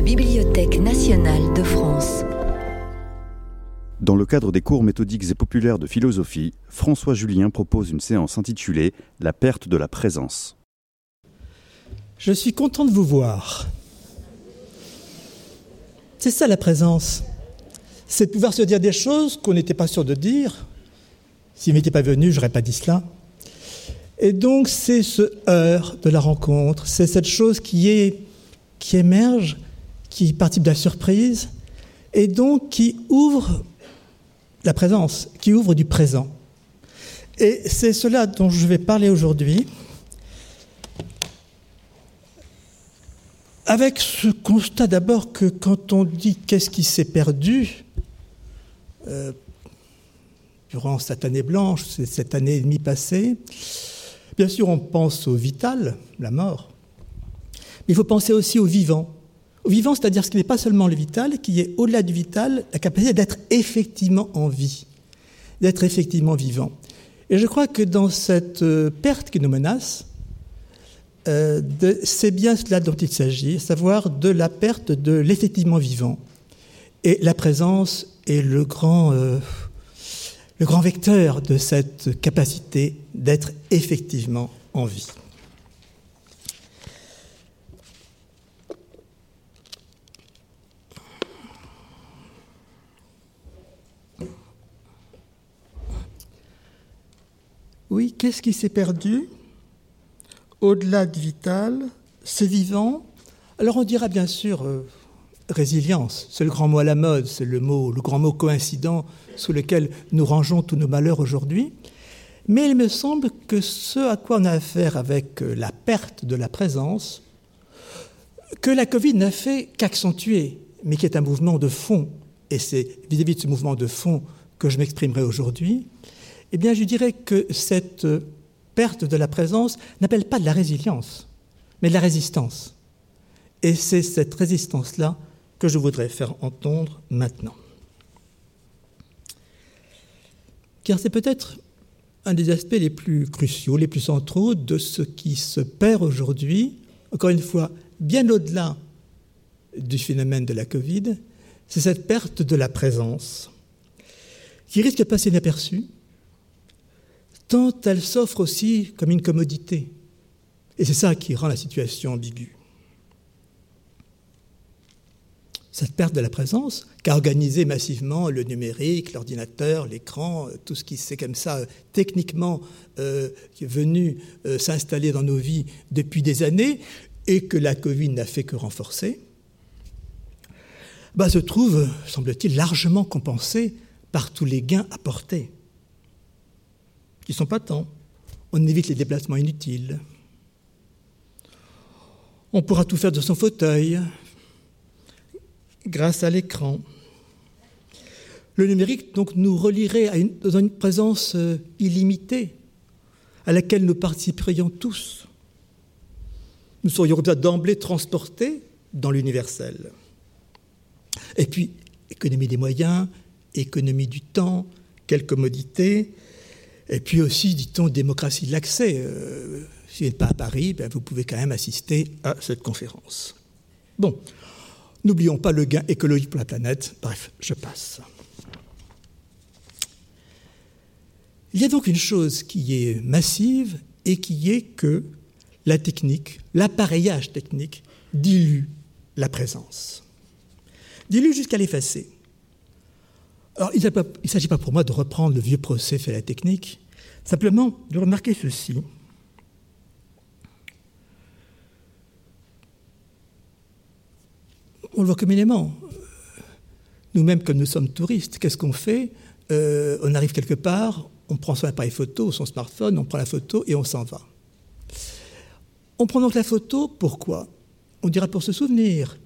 la Bibliothèque nationale de France. Dans le cadre des cours méthodiques et populaires de philosophie, François Julien propose une séance intitulée La perte de la présence. Je suis content de vous voir. C'est ça la présence. C'est de pouvoir se dire des choses qu'on n'était pas sûr de dire. S'il m'était pas venu, j'aurais pas dit cela. Et donc c'est ce heurt de la rencontre, c'est cette chose qui est qui émerge, qui participe de la surprise, et donc qui ouvre la présence, qui ouvre du présent. Et c'est cela dont je vais parler aujourd'hui. Avec ce constat d'abord que quand on dit qu'est-ce qui s'est perdu euh, durant cette année blanche, cette année et demie passée, bien sûr on pense au vital, la mort, mais il faut penser aussi au vivant. Au vivant, c'est-à-dire ce qui n'est pas seulement le vital, qui est au-delà du vital, la capacité d'être effectivement en vie, d'être effectivement vivant. Et je crois que dans cette euh, perte qui nous menace, euh, c'est bien cela dont il s'agit, à savoir de la perte de l'effectivement vivant. Et la présence est le grand, euh, le grand vecteur de cette capacité d'être effectivement en vie. Oui, qu'est-ce qui s'est perdu Au-delà de vital, c'est vivant? Alors on dira bien sûr euh, résilience, c'est le grand mot à la mode, c'est le mot, le grand mot coïncident sous lequel nous rangeons tous nos malheurs aujourd'hui. Mais il me semble que ce à quoi on a affaire avec euh, la perte de la présence, que la Covid n'a fait qu'accentuer, mais qui est un mouvement de fond, et c'est vis-à-vis de ce mouvement de fond que je m'exprimerai aujourd'hui, eh bien, je dirais que cette perte de la présence n'appelle pas de la résilience, mais de la résistance. Et c'est cette résistance-là que je voudrais faire entendre maintenant. Car c'est peut-être un des aspects les plus cruciaux, les plus centraux de ce qui se perd aujourd'hui, encore une fois, bien au-delà du phénomène de la Covid, c'est cette perte de la présence qui risque de passer inaperçue, tant elle s'offre aussi comme une commodité. Et c'est ça qui rend la situation ambiguë. Cette perte de la présence qu'a organisé massivement le numérique, l'ordinateur, l'écran, euh, tout ce qui s'est comme ça euh, techniquement euh, venu s'installer dans nos vies depuis des années et que la Covid n'a fait que renforcer, bah, se trouve, semble-t-il, largement compensé par tous les gains apportés qui sont pas tant. On évite les déplacements inutiles. On pourra tout faire de son fauteuil grâce à l'écran. Le numérique donc nous relierait à une, dans une présence euh, illimitée à laquelle nous participerions tous. Nous serions d'emblée transportés dans l'universel. Et puis, économie des moyens, économie du temps, quelle commodité, et puis aussi, dit-on, démocratie de l'accès. Euh, si vous n'êtes pas à Paris, ben, vous pouvez quand même assister à cette conférence. Bon, n'oublions pas le gain écologique pour la planète. Bref, je passe. Il y a donc une chose qui est massive et qui est que la technique, l'appareillage technique, dilue la présence. Dilue jusqu'à l'effacer. Alors, il ne s'agit pas pour moi de reprendre le vieux procès fait à la technique, simplement de remarquer ceci. On le voit communément. Nous-mêmes, comme nous sommes touristes, qu'est-ce qu'on fait? Euh, On arrive quelque part, on prend son appareil photo, son smartphone, on prend la photo et on s'en va. On prend donc la photo, pourquoi? On dira pour se souvenir,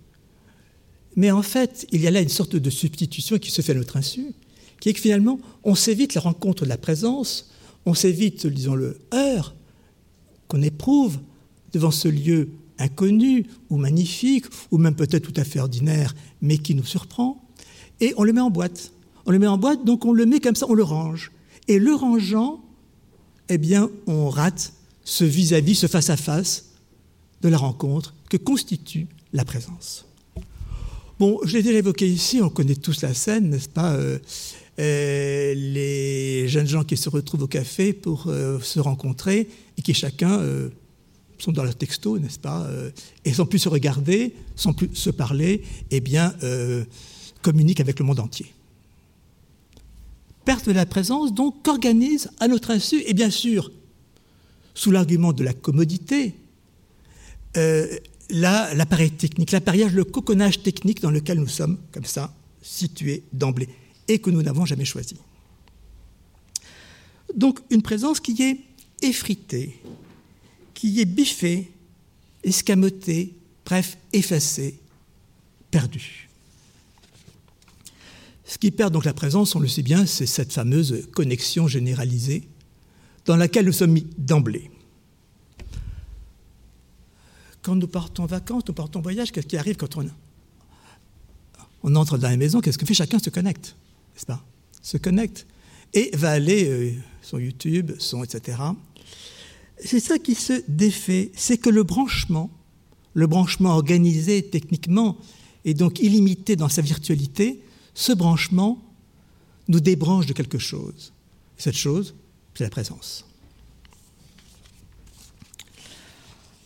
mais en fait, il y a là une sorte de substitution qui se fait à notre insu, qui est que finalement, on s'évite la rencontre de la présence, on s'évite, disons, le heurt qu'on éprouve devant ce lieu inconnu ou magnifique, ou même peut-être tout à fait ordinaire, mais qui nous surprend, et on le met en boîte. On le met en boîte, donc on le met comme ça, on le range. Et le rangeant, eh bien, on rate ce vis-à-vis, -vis, ce face-à-face -face de la rencontre que constitue la présence. Bon, je l'ai déjà évoqué ici, on connaît tous la scène, n'est-ce pas euh, euh, Les jeunes gens qui se retrouvent au café pour euh, se rencontrer et qui chacun sont dans leur texto, n'est-ce pas Et sans plus se regarder, sans plus se parler, eh bien, communiquent avec le monde entier. Perte de la présence, donc, qu'organise à notre insu, et bien sûr, sous l'argument de la commodité, l'appareil technique, l'appareillage, le coconnage technique dans lequel nous sommes, comme ça, situés d'emblée, et que nous n'avons jamais choisi. Donc une présence qui est effritée, qui est biffée, escamotée, bref, effacée, perdue. Ce qui perd donc la présence, on le sait bien, c'est cette fameuse connexion généralisée dans laquelle nous sommes mis d'emblée. Quand nous partons en vacances, nous partons en voyage, qu'est-ce qui arrive quand on, entre dans la maison? Qu'est-ce que fait? Chacun se connecte, n'est-ce pas? Se connecte et va aller euh, sur YouTube, son etc. C'est ça qui se défait, c'est que le branchement, le branchement organisé techniquement et donc illimité dans sa virtualité, ce branchement nous débranche de quelque chose. Cette chose, c'est la présence.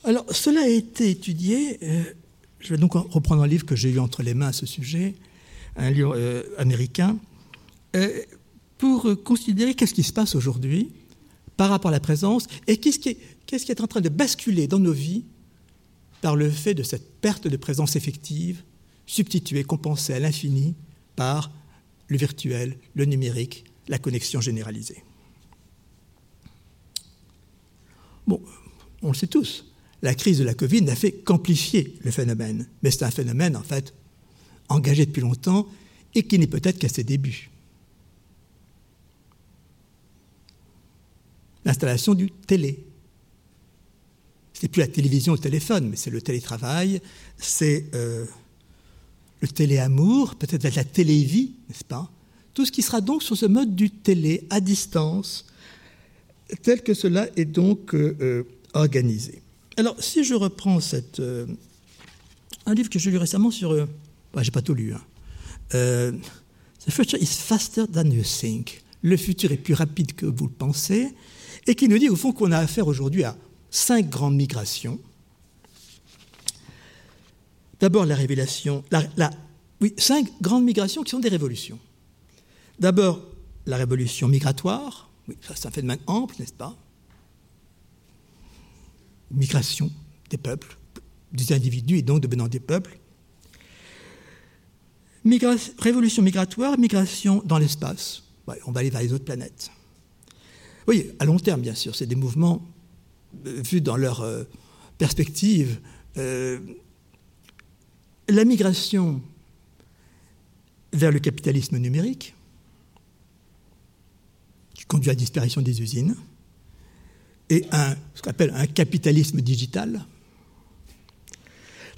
Alors, cela a été étudié. Euh, je vais donc reprendre un livre que j'ai eu entre les mains à ce sujet, un livre euh, américain, euh, pour considérer qu'est-ce qui se passe aujourd'hui par rapport à la présence et qu'est-ce qui, est, qui est en train de basculer dans nos vies par le fait de cette perte de présence effective, substituée, compensée à l'infini par le virtuel, le numérique, la connexion généralisée. Bon, on le sait tous, la crise de la Covid n'a fait qu'amplifier le phénomène. Mais c'est un phénomène, en fait, engagé depuis longtemps et qui n'est peut-être qu'à ses débuts. L'installation du télé. Ce n'est plus la télévision le téléphone, mais c'est le télétravail, c'est euh, le téléamour, peut-être la télévie, n'est-ce pas? Tout ce qui sera donc sur ce mode du télé à distance, tel que cela est donc euh, euh, organisé. Alors, si je reprends cette, euh, un livre que j'ai lu récemment sur. Euh, bah, j'ai pas tout lu. Hein. Euh, The future is faster than you think. Le futur est plus rapide que vous le pensez. Et qui nous dit, au fond, qu'on a affaire aujourd'hui à cinq grandes migrations. D'abord, la révélation. La, oui, cinq grandes migrations qui sont des révolutions. D'abord, la révolution migratoire. Oui, ça, c'est un phénomène ample, n'est-ce pas? Migration des peuples, des individus et donc devenant des peuples. révolution migratoire, migration dans l'espace. on va aller vers les autres planètes. Oui, à long terme, bien sûr, c'est des mouvements euh, vus dans leur euh, perspective. Euh, la migration vers le capitalisme numérique, qui conduit à la disparition des usines, et un, ce qu'on appelle un capitalisme digital.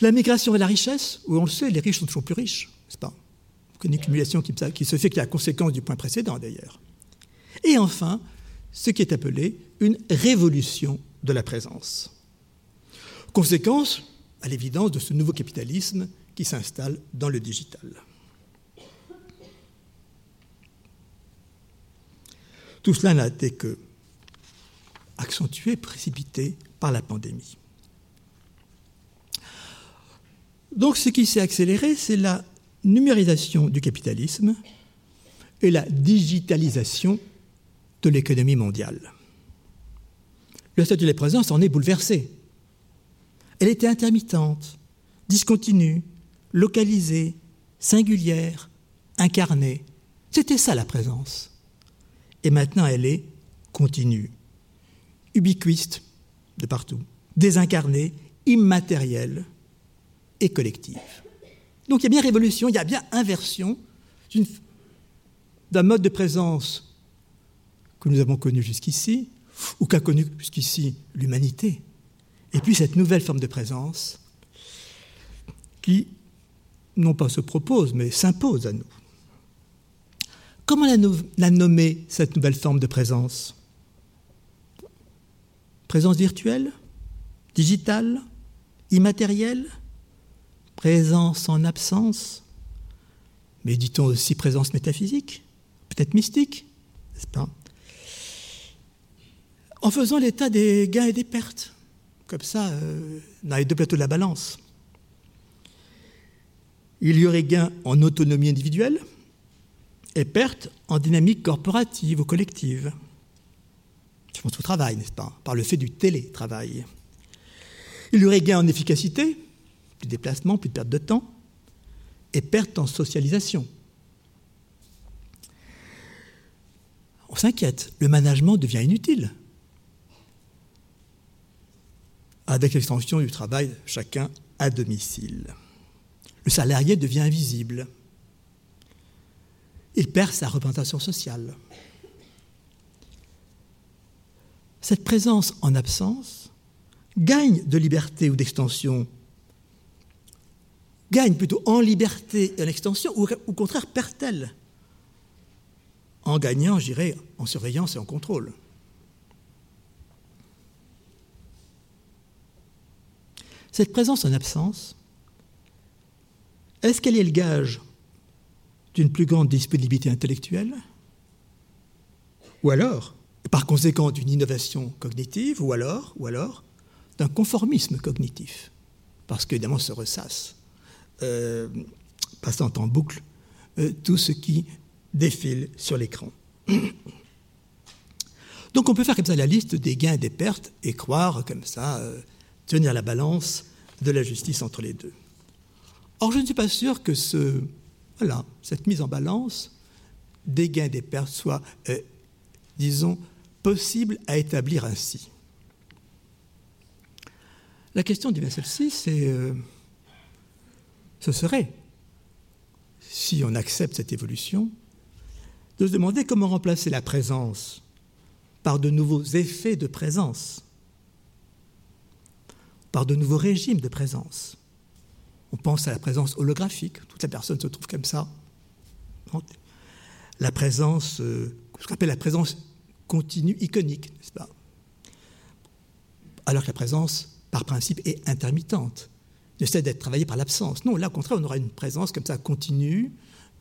La migration vers la richesse, où on le sait, les riches sont toujours plus riches, n'est-ce pas? Une accumulation qui, qui se fait qui est la conséquence du point précédent d'ailleurs. Et enfin, ce qui est appelé une révolution de la présence. Conséquence, à l'évidence, de ce nouveau capitalisme qui s'installe dans le digital. Tout cela n'a été que accentué, précipité par la pandémie. Donc ce qui s'est accéléré, c'est la numérisation du capitalisme et la digitalisation de l'économie mondiale. Le statut de la présence en est bouleversé. Elle était intermittente, discontinue, localisée, singulière, incarnée. C'était ça la présence. Et maintenant elle est continue, ubiquiste de partout, désincarné, immatériel et collectif. Donc il y a bien révolution, il y a bien inversion d'un mode de présence que nous avons connu jusqu'ici, ou qu'a connu jusqu'ici l'humanité, et puis cette nouvelle forme de présence qui, non pas se propose, mais s'impose à nous. Comment la nommer, cette nouvelle forme de présence? Présence virtuelle Digitale Immatérielle présence en absence, mais dit-on aussi présence métaphysique, peut-être mystique, n'est-ce pas? En faisant l'état des gains et des pertes, comme ça, euh, dans les deux plateaux de la balance. Il y aurait gain en autonomie individuelle et perte en dynamique corporative ou collective. Je pense au travail, n'est-ce pas Par le fait du télétravail. Il y aurait gain en efficacité, plus de déplacement, plus de perte de temps, et perte en socialisation. On s'inquiète, le management devient inutile. Avec l'extension du travail chacun à domicile. Le salarié devient invisible. Il perd sa représentation sociale. Cette présence en absence gagne de liberté ou d'extension, gagne plutôt en liberté et en extension, ou au contraire perd-elle En gagnant, j'irais, en surveillance et en contrôle. Cette présence en absence est-ce qu'elle est le gage d'une plus grande disponibilité intellectuelle? Ou alors, par conséquent, d'une innovation cognitive Ou alors, ou alors d'un conformisme cognitif Parce qu'évidemment, se ressasse, euh, passant en boucle euh, tout ce qui défile sur l'écran. Donc on peut faire comme ça la liste des gains et des pertes et croire comme ça, euh, tenir la balance de la justice entre les deux. Or, je ne suis pas sûr que ce, voilà, cette mise en balance des gains et des pertes soit, disons, possible à établir ainsi. La question bien celle-ci, c'est euh, ce serait, si on accepte cette évolution, de se demander comment remplacer la présence par de nouveaux effets de présence, par de nouveaux régimes de présence. On pense à la présence holographique, toute la personne se trouve comme ça. La présence, euh, ce qu'on appelle la présence continue iconique, n'est-ce pas? Alors que la présence, par principe, est intermittente, ne cesse d'être travaillée par l'absence. Non, là, au contraire, on aura une présence comme ça continue,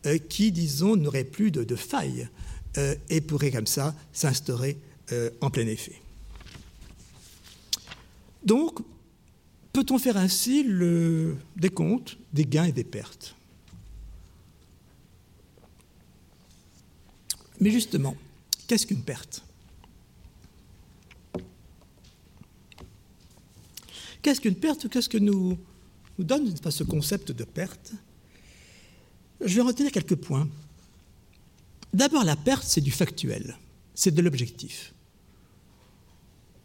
euh, qui, disons, n'aurait plus de, de faille euh, et pourrait comme ça s'instaurer en plein effet. Donc, Peut-on faire ainsi le décompte des gains et des pertes? Mais justement, qu'est-ce qu'une perte? Qu'est-ce qu'une perte Qu'est-ce que nous, donne pas, ce concept de perte? Je vais retenir quelques points. D'abord, la perte, c'est du factuel, c'est de l'objectif.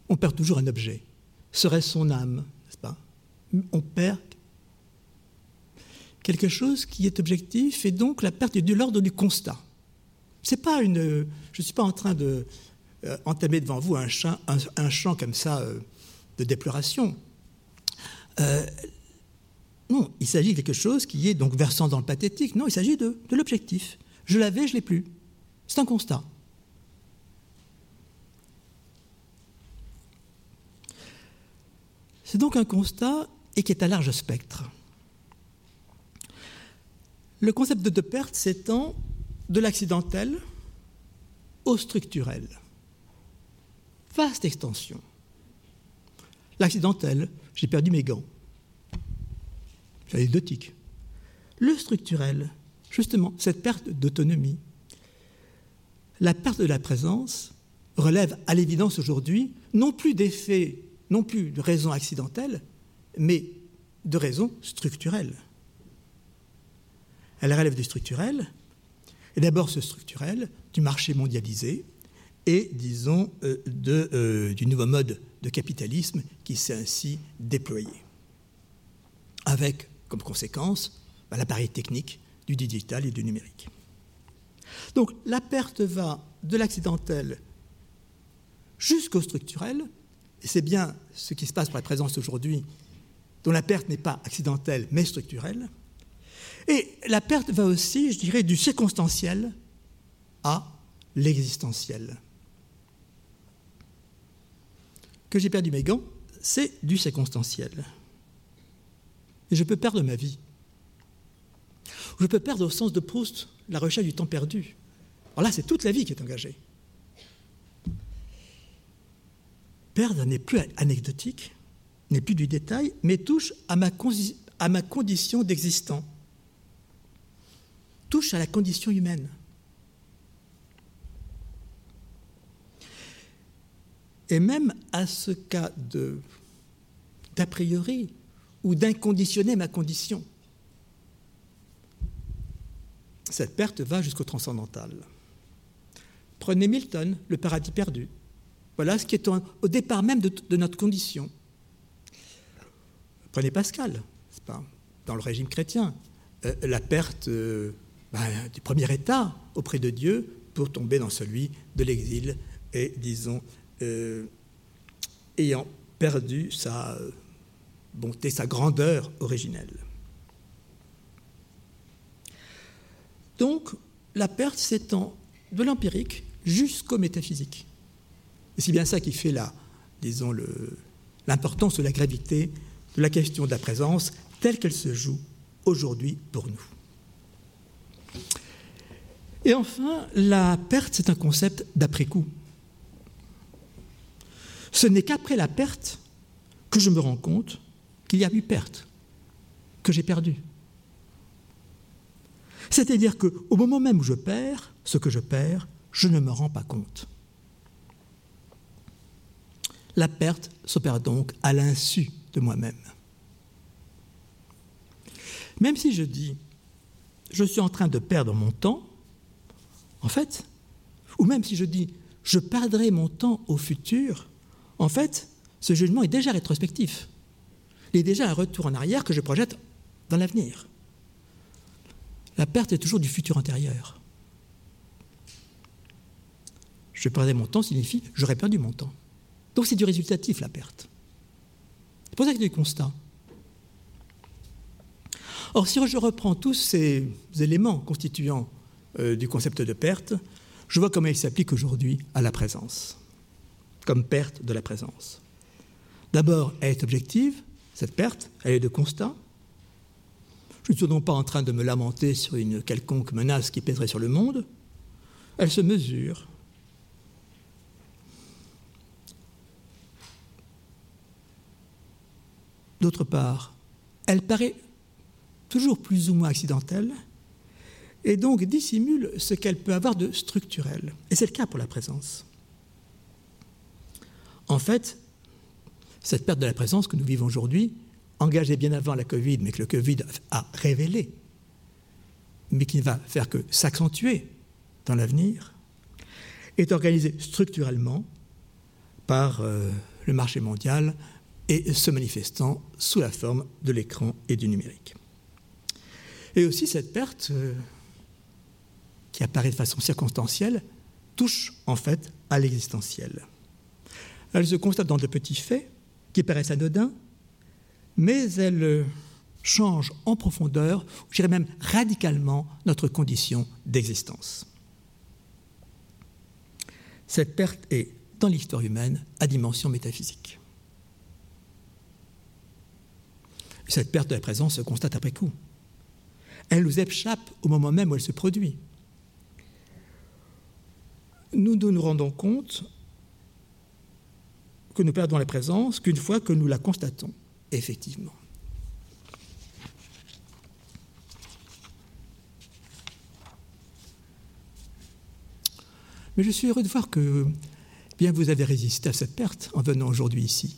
On perd toujours un objet. Serait son âme, on perd quelque chose qui est objectif et donc la perte est de l'ordre du constat. C'est pas une, je ne suis pas en train de euh, entamer devant vous un, chant, un, chant comme ça euh, de déploration. Euh, non, il s'agit de quelque chose qui est donc versant dans le pathétique. Non, il s'agit de, de l'objectif. Je l'avais, je l'ai plus. C'est un constat. C'est donc un constat et qui est à large spectre. Le concept de, perte s'étend de l'accidentel au structurel. Vaste extension. L'accidentel, j'ai perdu mes gants. C'est anecdotique. Le structurel, justement, cette perte d'autonomie, la perte de la présence relève à l'évidence aujourd'hui non plus d'effets, non plus de raisons accidentelles, mais de raisons structurelles. Elle relève du structurel, et d'abord ce structurel du marché mondialisé et, disons, euh, euh, du nouveau mode de capitalisme qui s'est ainsi déployé, avec comme conséquence bah, l'appareil technique du digital et du numérique. Donc la perte va de l'accidentel jusqu'au structurel, et c'est bien ce qui se passe pour la présence aujourd'hui dont la perte n'est pas accidentelle mais structurelle. Et la perte va aussi, je dirais, du circonstanciel à l'existentiel. Que j'ai perdu mes gants, c'est du circonstanciel. Et je peux perdre ma vie. Je peux perdre au sens de Proust la recherche du temps perdu. Alors là, c'est toute la vie qui est engagée. Perdre n'est plus anecdotique, n'est plus du détail, mais touche à ma, à ma condition d'existant, touche à la condition humaine. Et même à ce cas d'a priori ou d'inconditionner ma condition. Cette perte va jusqu'au transcendantal. Prenez Milton, le paradis perdu. Voilà ce qui est au départ même de, notre condition. Prenez Pascal, pas, dans le régime chrétien, euh, la perte euh, ben, du premier état auprès de Dieu pour tomber dans celui de l'exil et, disons, euh, ayant perdu sa bonté, sa grandeur originelle. Donc, la perte s'étend de l'empirique jusqu'au métaphysique. Et c'est bien ça qui fait la, disons, l'importance de la gravité de la question de la présence telle qu'elle se joue aujourd'hui pour nous. Et enfin, la perte, c'est un concept d'après-coup. Ce n'est qu'après la perte que je me rends compte qu'il y a eu perte, que j'ai perdu. C'est-à-dire qu'au moment même où je perds ce que je perds, je ne me rends pas compte. La perte s'opère donc à l'insu de moi-même. Même si je dis je suis en train de perdre mon temps, en fait, ou même si je dis je perdrai mon temps au futur, en fait, ce jugement est déjà rétrospectif. Il est déjà un retour en arrière que je projette dans l'avenir. La perte est toujours du futur antérieur. Je perdrai mon temps signifie j'aurais perdu mon temps. Donc c'est du résultatif la perte. C'est pour ça a du constat. Or, si je reprends tous ces éléments constituants euh, du concept de perte, je vois comment il s'applique aujourd'hui à la présence comme perte de la présence. D'abord, elle est objective, cette perte, elle est de constat. Je ne suis donc pas en train de me lamenter sur une quelconque menace qui pèserait sur le monde. Elle se mesure. D'autre part, elle paraît toujours plus ou moins accidentelle et donc dissimule ce qu'elle peut avoir de structurel. Et c'est le cas pour la présence. En fait, cette perte de la présence que nous vivons aujourd'hui, engagée bien avant la Covid, mais que le Covid a révélé, mais qui ne va faire que s'accentuer dans l'avenir, est organisée structurellement par euh, le marché mondial et se manifestant sous la forme de l'écran et du numérique. Et aussi cette perte, euh, qui apparaît de façon circonstancielle, touche en fait à l'existentiel. Elle se constate dans de petits faits qui paraissent anodins, mais elle euh, change en profondeur, je dirais même radicalement, notre condition d'existence. Cette perte est, dans l'histoire humaine, à dimension métaphysique. Cette perte de la présence se constate après coup. Elle nous échappe au moment même où elle se produit. Nous nous rendons compte que nous perdons la présence qu'une fois que nous la constatons, effectivement. Mais je suis heureux de voir que bien vous avez résisté à cette perte en venant aujourd'hui ici.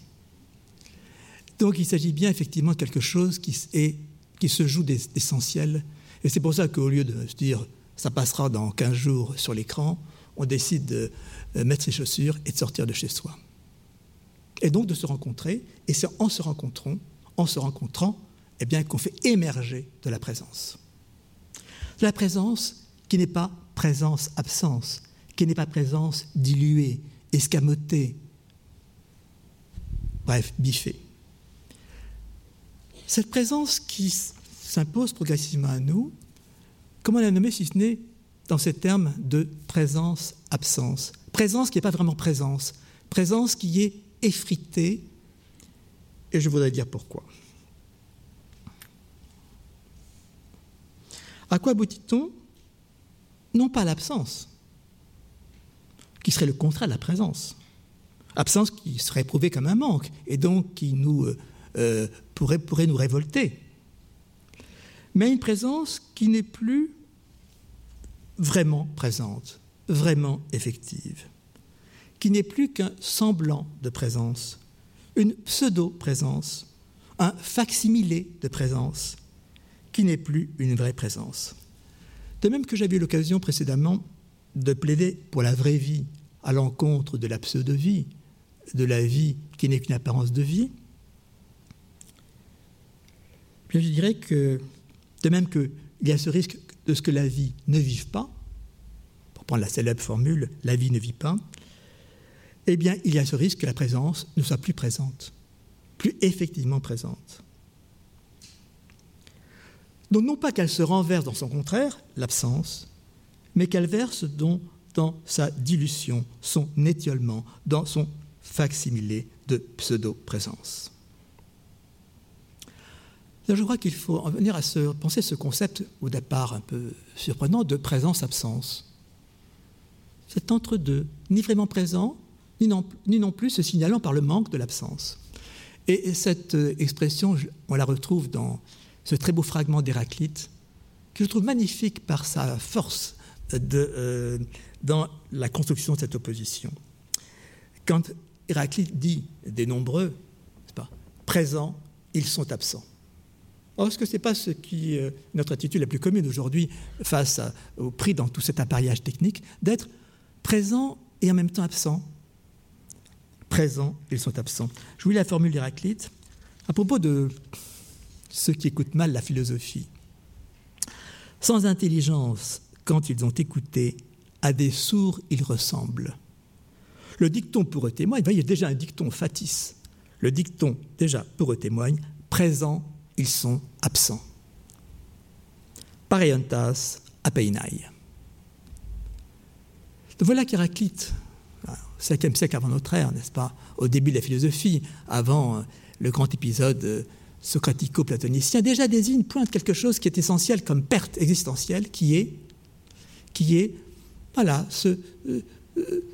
Donc il s'agit bien effectivement de quelque chose qui, est, qui se joue d'essentiel. Et c'est pour ça qu'au lieu de se dire ça passera dans 15 jours sur l'écran, on décide de euh, mettre ses chaussures et de sortir de chez soi et donc de se rencontrer, et c'est en se rencontrant, en se rencontrant, eh qu'on fait émerger de la présence. La présence qui n'est pas présence-absence, qui n'est pas présence diluée, escamotée, bref, biffée. Cette présence qui s'impose progressivement à nous, comment la nommer si ce n'est dans ces termes de présence-absence Présence qui n'est pas vraiment présence, présence qui est effrité, et je voudrais dire pourquoi. À quoi aboutit-on? Non pas à l'absence, qui serait le contraire de la présence. Absence qui serait éprouvée comme un manque, et donc qui nous, euh, euh, pourrait, pourrait nous révolter. Mais une présence qui n'est plus vraiment présente, vraiment effective, qui n'est plus qu'un semblant de présence, une pseudo-présence, un facsimilé de présence, qui n'est plus une vraie présence. De même que j'avais eu l'occasion précédemment de plaider pour la vraie vie à l'encontre de la pseudo-vie, de la vie qui n'est qu'une apparence de vie, je dirais que, de même qu'il y a ce risque de ce que la vie ne vive pas, pour prendre la célèbre formule, la vie ne vit pas, eh bien, il y a ce risque que la présence ne soit plus présente, plus effectivement présente. Donc, non pas qu'elle se renverse dans son contraire, l'absence, mais qu'elle verse dans, sa dilution, son étiolement, dans son facsimilé de pseudo-présence. Je crois qu'il faut en venir à se, penser ce concept, au départ un peu surprenant, de présence-absence. C'est entre-deux, ni vraiment présent, ni non, plus se signalant par le manque de l'absence. Et, cette euh, expression, on la retrouve dans ce très beau fragment d'Héraclite, que je trouve magnifique par sa force euh, dans la construction de cette opposition. Quand Héraclite dit des nombreux, pas, présents, ils sont absents. Or, est-ce que ce n'est pas ce qui euh, notre attitude la plus commune aujourd'hui face au prix dans tout cet appareillage technique, d'être présent et en même temps absent? Présents, ils sont absents. Je vous lis la formule d'Héraclite à propos de ceux qui écoutent mal la philosophie. Sans intelligence, quand ils ont écouté, à des sourds ils ressemblent. Le dicton pour eux témoigne, il y a déjà un dicton fatis. Le dicton, déjà, pour eux témoigne, présent ils sont absents. Pareiontas apeinai. Voilà qu'Héraclite, au 5e siècle avant notre ère, n'est-ce pas, au début de la philosophie, avant euh, le grand épisode euh, socratico-platonicien, déjà désigne, pointe quelque chose qui est essentiel comme perte existentielle, qui est, qui est voilà, ce, euh,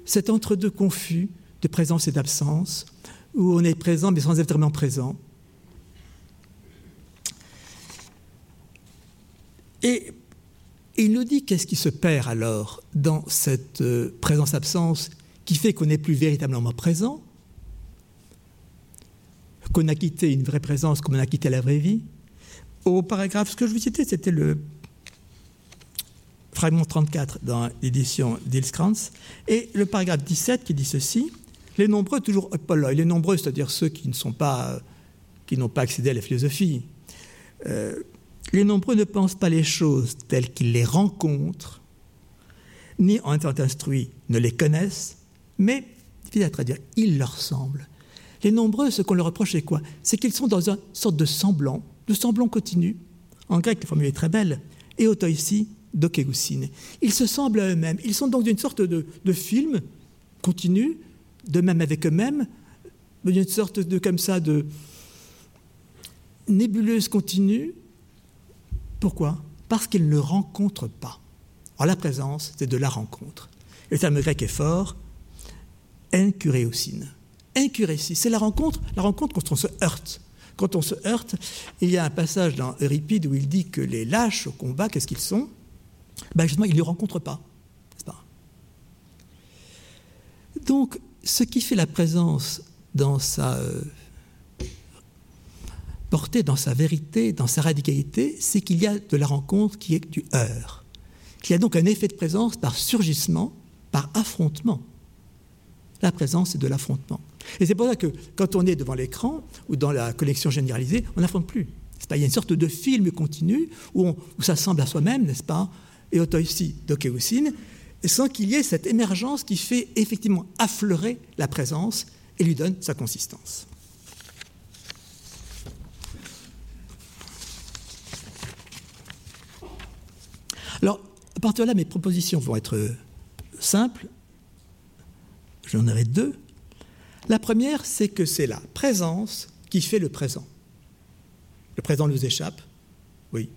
cet entre-deux confus de présence et d'absence, où on est présent mais sans être vraiment présent, Et il nous dit qu'est-ce qui se perd alors dans cette euh, présence-absence qui fait qu'on n'est plus véritablement présent, qu'on a quitté une vraie présence comme on a quitté la vraie vie. Au paragraphe, ce que je vous citais, c'était le fragment 34 dans l'édition d'Ilskrantz, et le paragraphe 17 qui dit ceci les nombreux, toujours les nombreux, c'est-à-dire ceux qui ne sont pas, qui n'ont pas accédé à la philosophie, euh, les nombreux ne pensent pas les choses telles qu'ils les rencontrent, ni en étant instruits ne les connaissent, mais, difficile à traduire, ils leur semblent. Les nombreux, ce qu'on leur reproche, c'est quoi? C'est qu'ils sont dans une sorte de semblant, de semblant continu. En grec, la formule est très belle. Et ici, dokeusine. Ils se semblent à eux-mêmes. Ils sont dans une sorte de, de film continu, de même avec eux-mêmes, une sorte de, comme ça, de nébuleuse continue, pourquoi? Parce qu'ils ne rencontrent pas. En la présence, c'est de la rencontre. Le terme grec est fort, encuréocine. Encurécie, c'est la rencontre, la rencontre quand on se heurte. Quand on se heurte, il y a un passage dans Euripide où il dit que les lâches au combat, qu'est-ce qu'ils sont? Ben Justement, ils ne rencontrent pas. pas? Donc, ce qui fait la présence dans sa euh, porté dans sa vérité, dans sa radicalité, c'est qu'il y a de la rencontre qui est du heurt, qu'il y a donc un effet de présence par surgissement, par affrontement. La présence, c'est de l'affrontement. Et c'est pour ça que quand on est devant l'écran ou dans la collection généralisée, on n'affronte plus. Il y a une sorte de film continu où, on, où ça semble à soi-même, n'est-ce pas Et ici, dokeusin, sans qu'il y ait cette émergence qui fait effectivement affleurer la présence et lui donne sa consistance. Alors, à partir de là, mes propositions vont être simples. J'en aurai deux. La première, c'est que c'est la présence qui fait le présent. Le présent nous échappe, oui.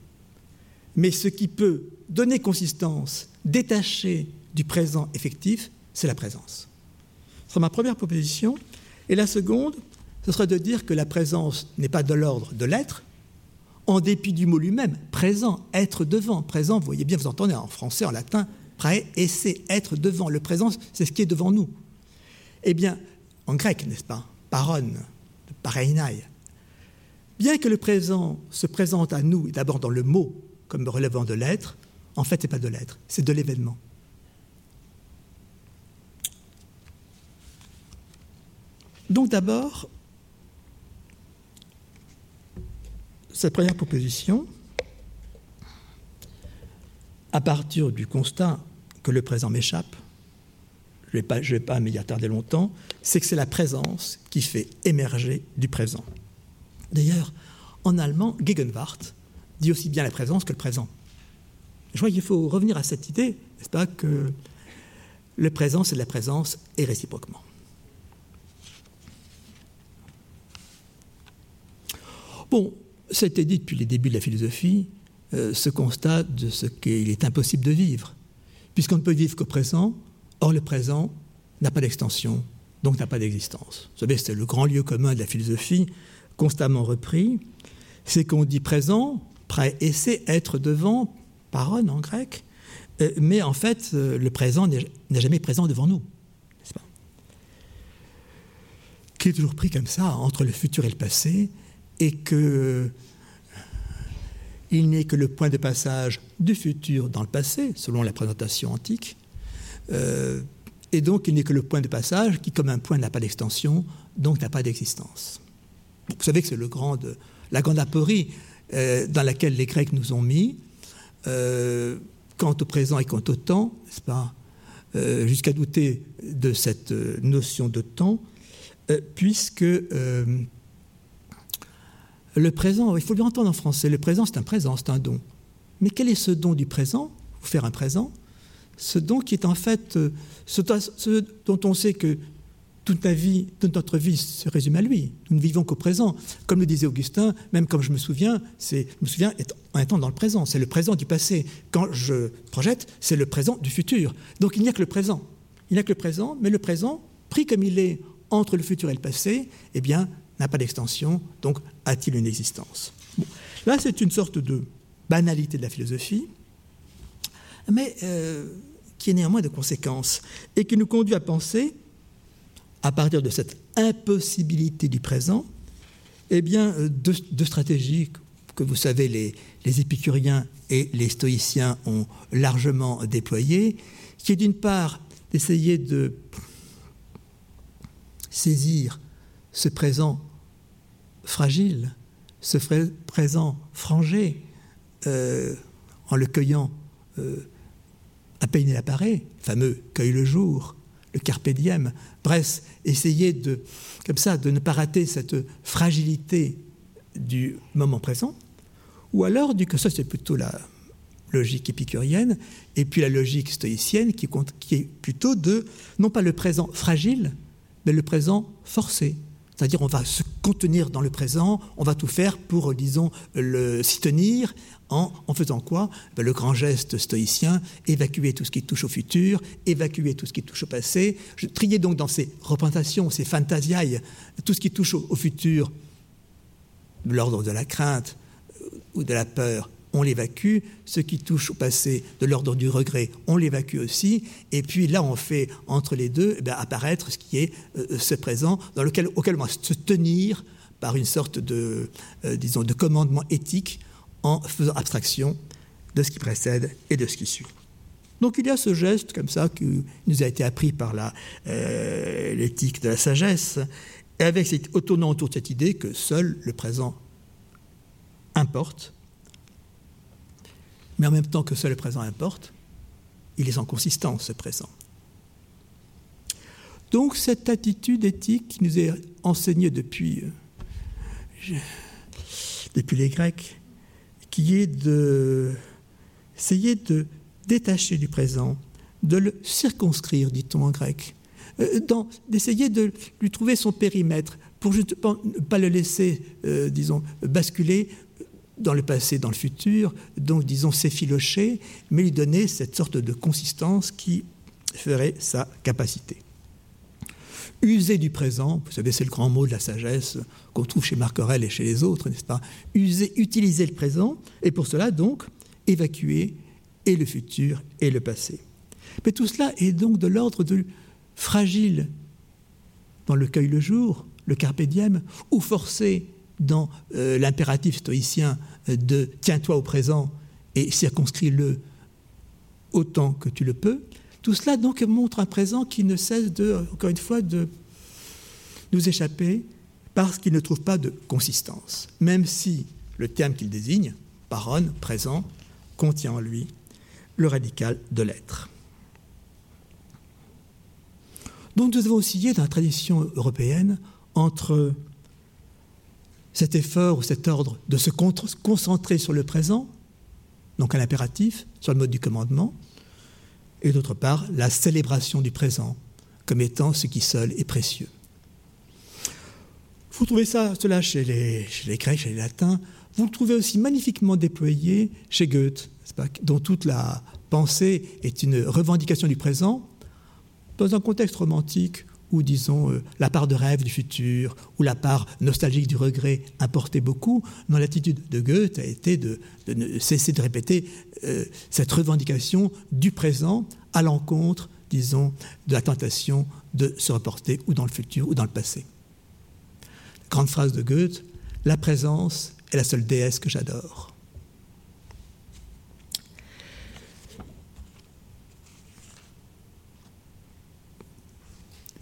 Mais ce qui peut donner consistance, détacher du présent effectif, c'est la présence. Ce sera ma première proposition. Et la seconde, ce serait de dire que la présence n'est pas de l'ordre de l'être, en dépit du mot lui-même, présent, être devant. Présent, vous voyez bien, vous entendez en français, en latin, prêt, et c'est être devant. Le présent, c'est ce qui est devant nous. Eh bien, en grec, n'est-ce pas Paron, parainai. Bien que le présent se présente à nous, d'abord dans le mot, comme relevant de l'être, en fait, ce n'est pas de l'être, c'est de l'événement. Donc d'abord, cette première proposition, à partir du constat que le présent m'échappe, je ne vais, pas m'y attarder longtemps, c'est que c'est la présence qui fait émerger du présent. D'ailleurs, en allemand, Gegenwart dit aussi bien la présence que le présent. Je crois qu'il faut revenir à cette idée, n'est-ce pas, que le présent, c'est de la présence et réciproquement. Bon, été dit depuis les débuts de la philosophie, euh, ce constat de ce qu'il est impossible de vivre, puisqu'on ne peut vivre qu'au présent, or le présent n'a pas d'extension, donc n'a pas d'existence. Vous savez, c'est le grand lieu commun de la philosophie, constamment repris, c'est qu'on dit présent, prêt, et c'est être devant, paron en grec, euh, mais en fait, euh, le présent n'est jamais présent devant nous, Qui est toujours pris comme ça, entre le futur et le passé, et que il n'est que le point de passage du futur dans le passé, selon la présentation antique, euh, et donc il n'est que le point de passage qui, comme un point, n'a pas d'extension, donc n'a pas d'existence. Vous savez que c'est le grand la grande aporie euh, dans laquelle les Grecs nous ont mis, euh, quant au présent et quant au temps, n'est-ce pas, jusqu'à douter de cette notion de temps, puisque le présent, il faut lui entendre en français, le présent c'est un présent, c'est un don. Mais quel est ce don du présent? Vous faire un présent Ce don qui est en fait euh, ce, dont on sait que toute, vie, toute notre vie se résume à lui. Nous ne vivons qu'au présent. Comme le disait Augustin, même comme je me souviens, c'est, je me souviens en étant dans le présent. C'est le présent du passé. Quand je projette, c'est le présent du futur. Donc il n'y a que le présent. Il n'y a que le présent, mais le présent, pris comme il est entre le futur et le passé, eh bien, n'a pas d'extension, donc a-t-il une existence? Là, c'est une sorte de banalité de la philosophie, mais euh, qui est néanmoins de conséquences et qui nous conduit à penser, à partir de cette impossibilité du présent, eh bien, euh, deux, stratégies que vous savez, les, les, épicuriens et les stoïciens ont largement déployées, qui est d'une part d'essayer de saisir ce présent fragile, ce présent frangé, euh, en le cueillant euh, à peine il apparaît, fameux cueille le jour, le carpe diem, bref, essayer de, comme ça, de ne pas rater cette fragilité du moment présent, ou alors, du que ça c'est plutôt la logique épicurienne, et puis la logique stoïcienne qui, qui est plutôt de, non pas le présent fragile, mais le présent forcé, c'est-à-dire on va se contenir dans le présent, on va tout faire pour, disons, s'y tenir en, faisant quoi? Ben, Le grand geste stoïcien, évacuer tout ce qui touche au futur, évacuer tout ce qui touche au passé. Je triais donc dans ces représentations, ces fantasiailles, tout ce qui touche au, au futur, l'ordre de la crainte euh, ou de la peur, on l'évacue. Ce qui touche au passé de l'ordre du regret, on l'évacue aussi. Et puis là, on fait entre les deux eh apparaître ce qui est euh, ce présent dans lequel, auquel on va se tenir par une sorte de, euh, disons, de commandement éthique en faisant abstraction de ce qui précède et de ce qui suit. Donc il y a ce geste comme ça qui nous a été appris par euh, l'éthique de la sagesse, et avec cette, autour de cette idée que seul le présent importe, mais en même temps que seul le présent importe, il est sans consistance, ce présent. Donc cette attitude éthique qui nous est enseignée depuis, euh, les Grecs, qui est d'essayer de détacher du présent, de le circonscrire, dit-on en grec, euh, d'essayer de lui trouver son périmètre pour ne pas le laisser, euh, disons, basculer dans le passé, dans le futur, donc disons s'effilocher, mais lui donner cette sorte de consistance qui ferait sa capacité. User du présent, vous savez, c'est le grand mot de la sagesse qu'on trouve chez Marc et chez les autres, n'est-ce pas? User, utiliser le présent, et pour cela, donc, évacuer et le futur et le passé. Mais tout cela est donc de l'ordre de fragile dans le cueil le jour, le carpe ou forcé dans euh, l'impératif stoïcien de tiens-toi au présent et circonscris-le autant que tu le peux. Tout cela donc montre un présent qui ne cesse de, encore une fois, de nous échapper parce qu'il ne trouve pas de consistance, même si le terme qu'il désigne, paron, présent, contient en lui le radical de l'être. Donc nous avons oscillé dans la tradition européenne entre cet effort ou cet ordre de se concentrer sur le présent, donc un impératif, sur le mode du commandement, et d'autre part la célébration du présent comme étant ce qui seul est précieux. Vous trouvez cela chez les Grecs, chez les Latins, vous le trouvez aussi magnifiquement déployé chez Goethe, dont toute la pensée est une revendication du présent, dans un contexte romantique où, disons, euh, la part de rêve du futur ou la part nostalgique du regret importait beaucoup, non, l'attitude de Goethe a été de, ne cesser de répéter euh, cette revendication du présent à l'encontre, disons, de la tentation de se reporter ou dans le futur ou dans le passé. Grande phrase de Goethe, la présence est la seule déesse que j'adore.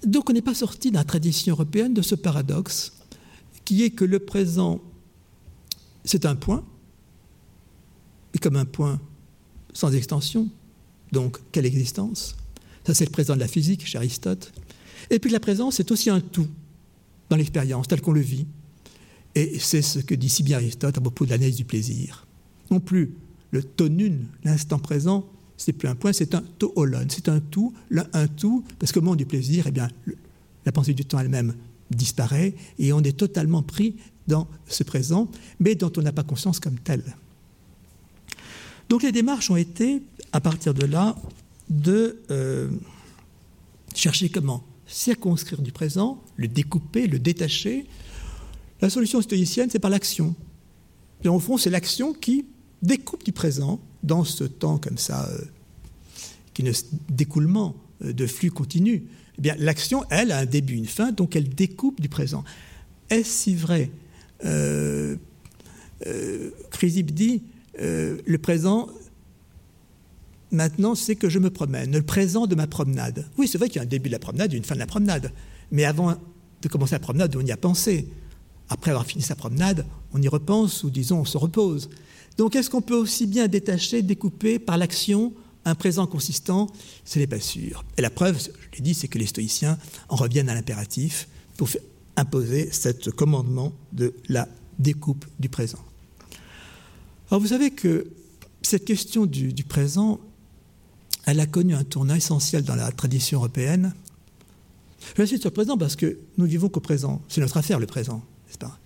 Donc on n'est pas sorti de la tradition européenne de ce paradoxe qui est que le présent, c'est un point, et comme un point sans extension, donc quelle existence? Ça c'est le présent de la physique chez Aristote. Et puis la présence c'est aussi un tout dans l'expérience, tel qu'on le vit. Et c'est ce que dit si bien Aristote à propos de l'analyse du plaisir. Non plus le tonun, l'instant présent, c'est plus un point, c'est un toolon, c'est un tout, un tout, parce que monde du plaisir, eh bien, la pensée du temps elle-même disparaît et on est totalement pris dans ce présent, mais dont on n'a pas conscience comme tel. Donc les démarches ont été, à partir de là, de euh, chercher comment circonscrire du présent, le découper, le détacher. La solution stoïcienne, c'est par l'action. Au fond, c'est l'action qui découpe du présent dans ce temps comme ça, euh, qui ne d'écoulement, euh, de flux continu, eh bien, l'action, elle, a un début, une fin, donc elle découpe du présent. Est-ce si vrai euh, euh dit le présent, maintenant, c'est que je me promène, le présent de ma promenade. Oui, c'est vrai qu'il y a un début de la promenade une fin de la promenade, mais avant de commencer la promenade, on y a pensé. Après avoir fini sa promenade, on y repense ou disons on se repose. Donc est-ce qu'on peut aussi bien détacher, découper par l'action un présent consistant? Ce n'est pas sûr. Et la preuve, je l'ai dit, c'est que les stoïciens en reviennent à l'impératif pour imposer ce commandement de la découpe du présent. Alors vous savez que cette question du, présent, elle a connu un tournant essentiel dans la tradition européenne. Je suis sur le présent parce que nous vivons qu'au présent. C'est notre affaire, le présent, n'est-ce pas?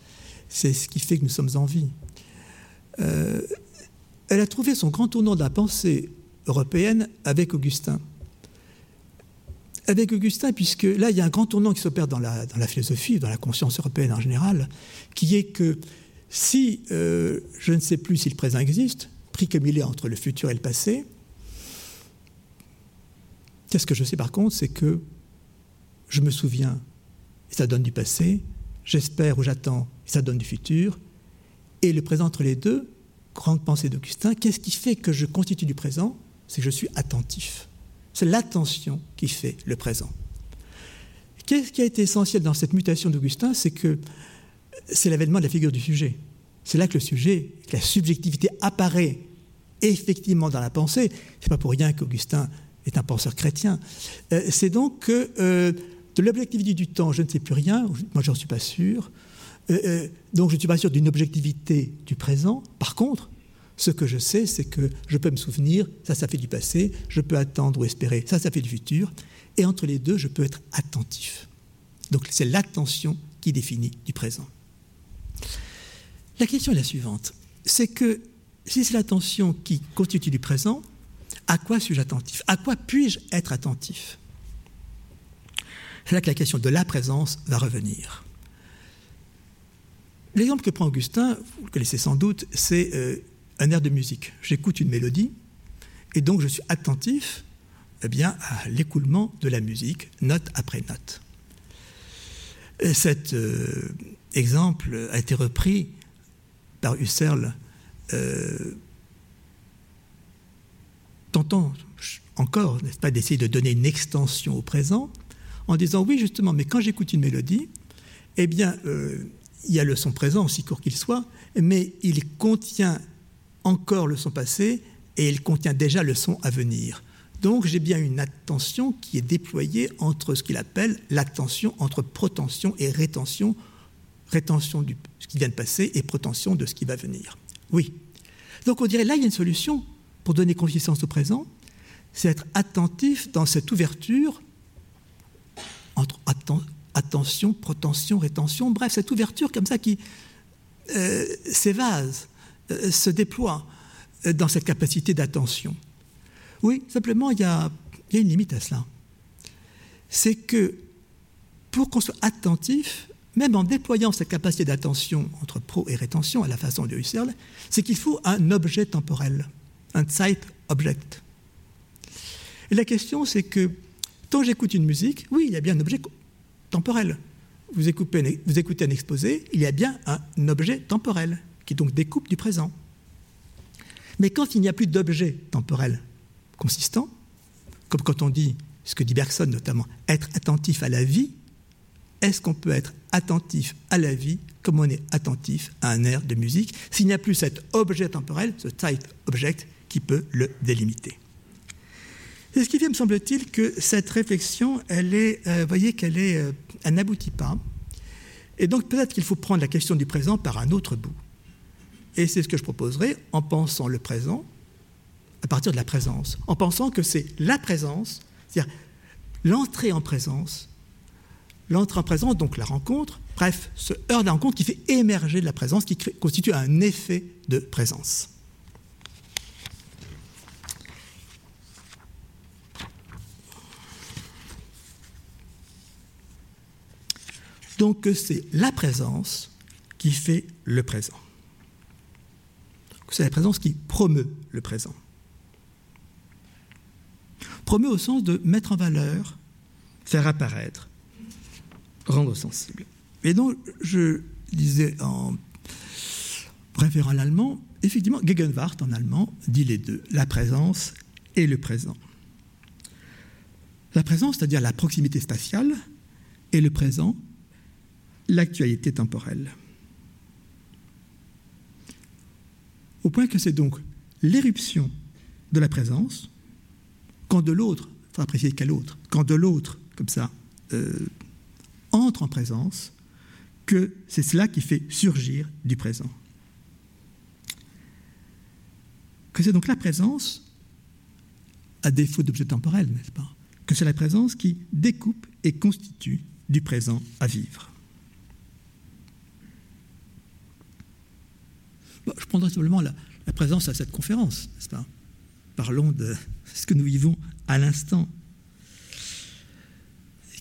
C'est ce qui fait que nous sommes en vie. Euh, elle a trouvé son grand tournant de la pensée européenne avec Augustin. Avec Augustin, puisque là, il y a un grand tournant qui s'opère dans la, dans philosophie, dans la conscience européenne en général, qui est que si euh, je ne sais plus si le présent existe, pris comme il est entre le futur et le passé, qu'est-ce que je sais par contre C'est que je me souviens, et ça donne du passé, j'espère ou j'attends, et ça donne du futur, et le présent entre les deux, grande pensée d'Augustin, qu'est-ce qui fait que je constitue du présent? C'est que je suis attentif. C'est l'attention qui fait le présent. Qu'est-ce qui a été essentiel dans cette mutation d'Augustin? C'est que c'est l'avènement de la figure du sujet. C'est là que le sujet, que la subjectivité apparaît effectivement dans la pensée. C'est pas pour rien qu'Augustin est un penseur chrétien. Euh, c'est donc que euh, de l'objectivité du temps, je ne sais plus rien, moi j'en suis pas sûr, euh, euh, donc je ne suis pas sûr d'une objectivité du présent. Par contre, ce que je sais, c'est que je peux me souvenir, ça, ça fait du passé, je peux attendre ou espérer, ça, ça fait du futur, et entre les deux, je peux être attentif. Donc c'est l'attention qui définit du présent. La question est la suivante. c'est que si c'est l'attention qui constitue du présent, à quoi suis-je attentif? À quoi puis-je être attentif? C'est là que la question de la présence va revenir. L'exemple que prend Augustin, vous le connaissez sans doute, c'est euh, un air de musique. J'écoute une mélodie et donc je suis attentif eh bien, à l'écoulement de la musique, note après note. cet euh, exemple a été repris par Husserl, euh, tentant encore, n'est-ce pas, d'essayer de donner une extension au présent, en disant oui, justement, mais quand j'écoute une mélodie, eh bien, il y a le son présent, aussi court qu'il soit, mais il contient encore le son passé et il contient déjà le son à venir. Donc j'ai bien une attention qui est déployée entre ce qu'il appelle l'attention entre protension et rétention, rétention de ce qui vient de passer et protension de ce qui va venir. Oui. Donc on dirait là il y a une solution pour donner consistance au présent, c'est être attentif dans cette ouverture entre attention, protension, rétention, bref, cette ouverture comme ça qui euh, s'évase, euh, se déploie euh, dans cette capacité d'attention. Oui, simplement, il y, a, une limite à cela. C'est que pour qu'on soit attentif, même en déployant cette capacité d'attention entre pro et rétention à la façon de Husserl, c'est qu'il faut un objet temporel, un Zeit-Object. Et la question, c'est que quand j'écoute une musique, oui, il y a bien un objet temporel. Vous écoutez, un exposé, il y a bien un objet temporel qui donc découpe du présent. Mais quand il n'y a plus d'objet temporel consistant, comme quand on dit, ce que dit Bergson notamment, être attentif à la vie, est-ce qu'on peut être attentif à la vie comme on est attentif à un air de musique? S'il n'y a plus cet objet temporel, ce type object, qui peut le délimiter C'est ce qui fait, me semble-t-il, que cette réflexion, elle est, euh, voyez qu'elle est, euh, n'aboutit pas. Et donc peut-être qu'il faut prendre la question du présent par un autre bout. Et c'est ce que je proposerai en pensant le présent à partir de la présence, en pensant que c'est la présence, c'est-à-dire l'entrée en présence, l'entrée en présence, donc la rencontre, bref, ce heure de rencontre qui fait émerger de la présence, qui constitue un effet de présence. Donc c'est la présence qui fait le présent c'est la présence qui promeut le présent. Promeut au sens de mettre en valeur, faire apparaître, rendre sensible. Et donc, je disais en préférant l'allemand, effectivement, Gegenwart en allemand dit les deux, la présence et le présent. La présence, c'est-à-dire la proximité spatiale, et le présent, l'actualité temporelle. au point que c'est donc l'éruption de la présence, quand de l'autre, il faut apprécier qu'à l'autre, quand de l'autre, comme ça, euh, entre en présence, que c'est cela qui fait surgir du présent. Que c'est donc la présence, à défaut d'objet temporel, n'est-ce pas? Que c'est la présence qui découpe et constitue du présent à vivre. Je prendrai simplement la, présence à cette conférence, n'est-ce pas? Parlons de ce que nous vivons à l'instant.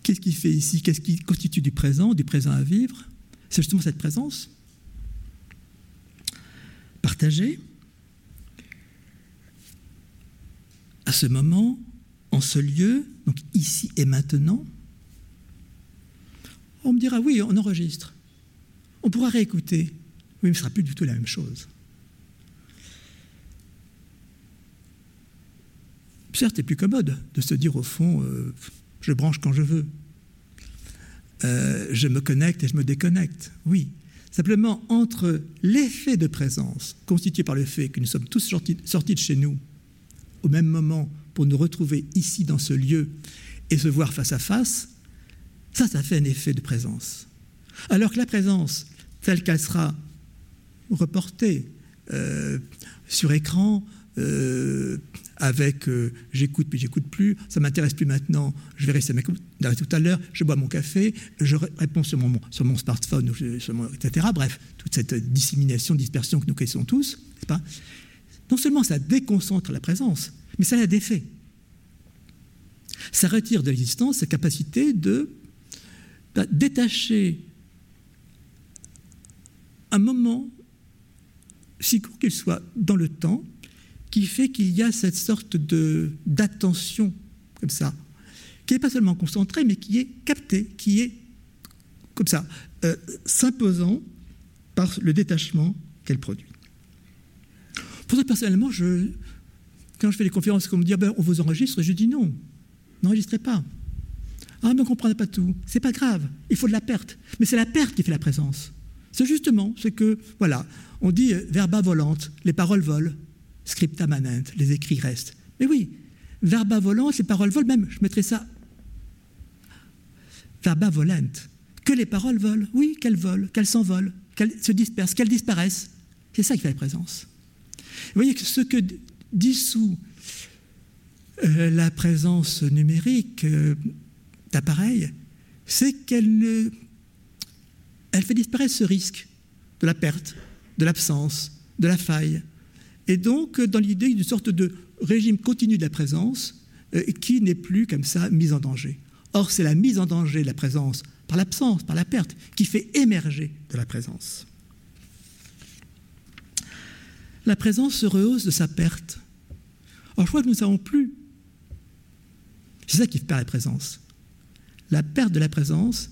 Qu'est-ce qui fait ici? Qu'est-ce qui constitue du présent, du présent à vivre? C'est justement cette présence partagée à ce moment, en ce lieu, donc ici et maintenant. On me dira oui, on enregistre. On pourra réécouter. Oui, mais ce ne sera plus du tout la même chose. Certes, c'est plus commode de se dire au fond, euh, je branche quand je veux. Euh, je me connecte et je me déconnecte. Oui. Simplement, entre l'effet de présence constitué par le fait que nous sommes tous sortis, sortis de chez nous au même moment pour nous retrouver ici dans ce lieu et se voir face à face, ça, ça fait un effet de présence. Alors que la présence, telle qu'elle sera reporté euh, sur écran, euh, avec euh, j'écoute puis j'écoute plus, ça m'intéresse plus maintenant, je rester avec tout à l'heure, je bois mon café, je réponds sur mon, sur mon smartphone, etc. Bref, toute cette dissémination, dispersion que nous connaissons tous, pas? Non seulement ça déconcentre la présence, mais ça la défait. Ça retire de l'existence sa capacité de bah, détacher un moment, si court qu'il soit, dans le temps, qui fait qu'il y a cette sorte d'attention, comme ça, qui n'est pas seulement concentrée, mais qui est captée, qui est, comme ça, euh, s'imposant par le détachement qu'elle produit. Pour ça, personnellement, quand je fais des conférences, on me dit ben, on vous enregistre, je dis non, n'enregistrez pas. Ah, mais on ne comprend pas tout. C'est pas grave, il faut de la perte. Mais c'est la perte qui fait la présence. C'est justement ce que, voilà, on dit euh, verba volante, les paroles volent, scripta manent, les écrits restent. Mais oui, verba volante, les paroles volent, même, je mettrais ça. Verba volante, que les paroles volent, oui, qu'elles volent, qu'elles s'envolent, qu'elles se dispersent, qu'elles disparaissent. C'est ça qui fait la présence. Vous voyez que ce que dissout euh, la présence numérique euh, d'appareils, c'est qu'elle elle fait disparaître ce risque de la perte, de l'absence, de la faille. Et donc, dans l'idée d'une sorte de régime continu de la présence euh, qui n'est plus comme ça mise en danger. Or, c'est la mise en danger de la présence par l'absence, par la perte, qui fait émerger de la présence. La présence se rehausse de sa perte. Or, je crois que nous ne savons plus. C'est ça qui perd la présence. La perte de la présence,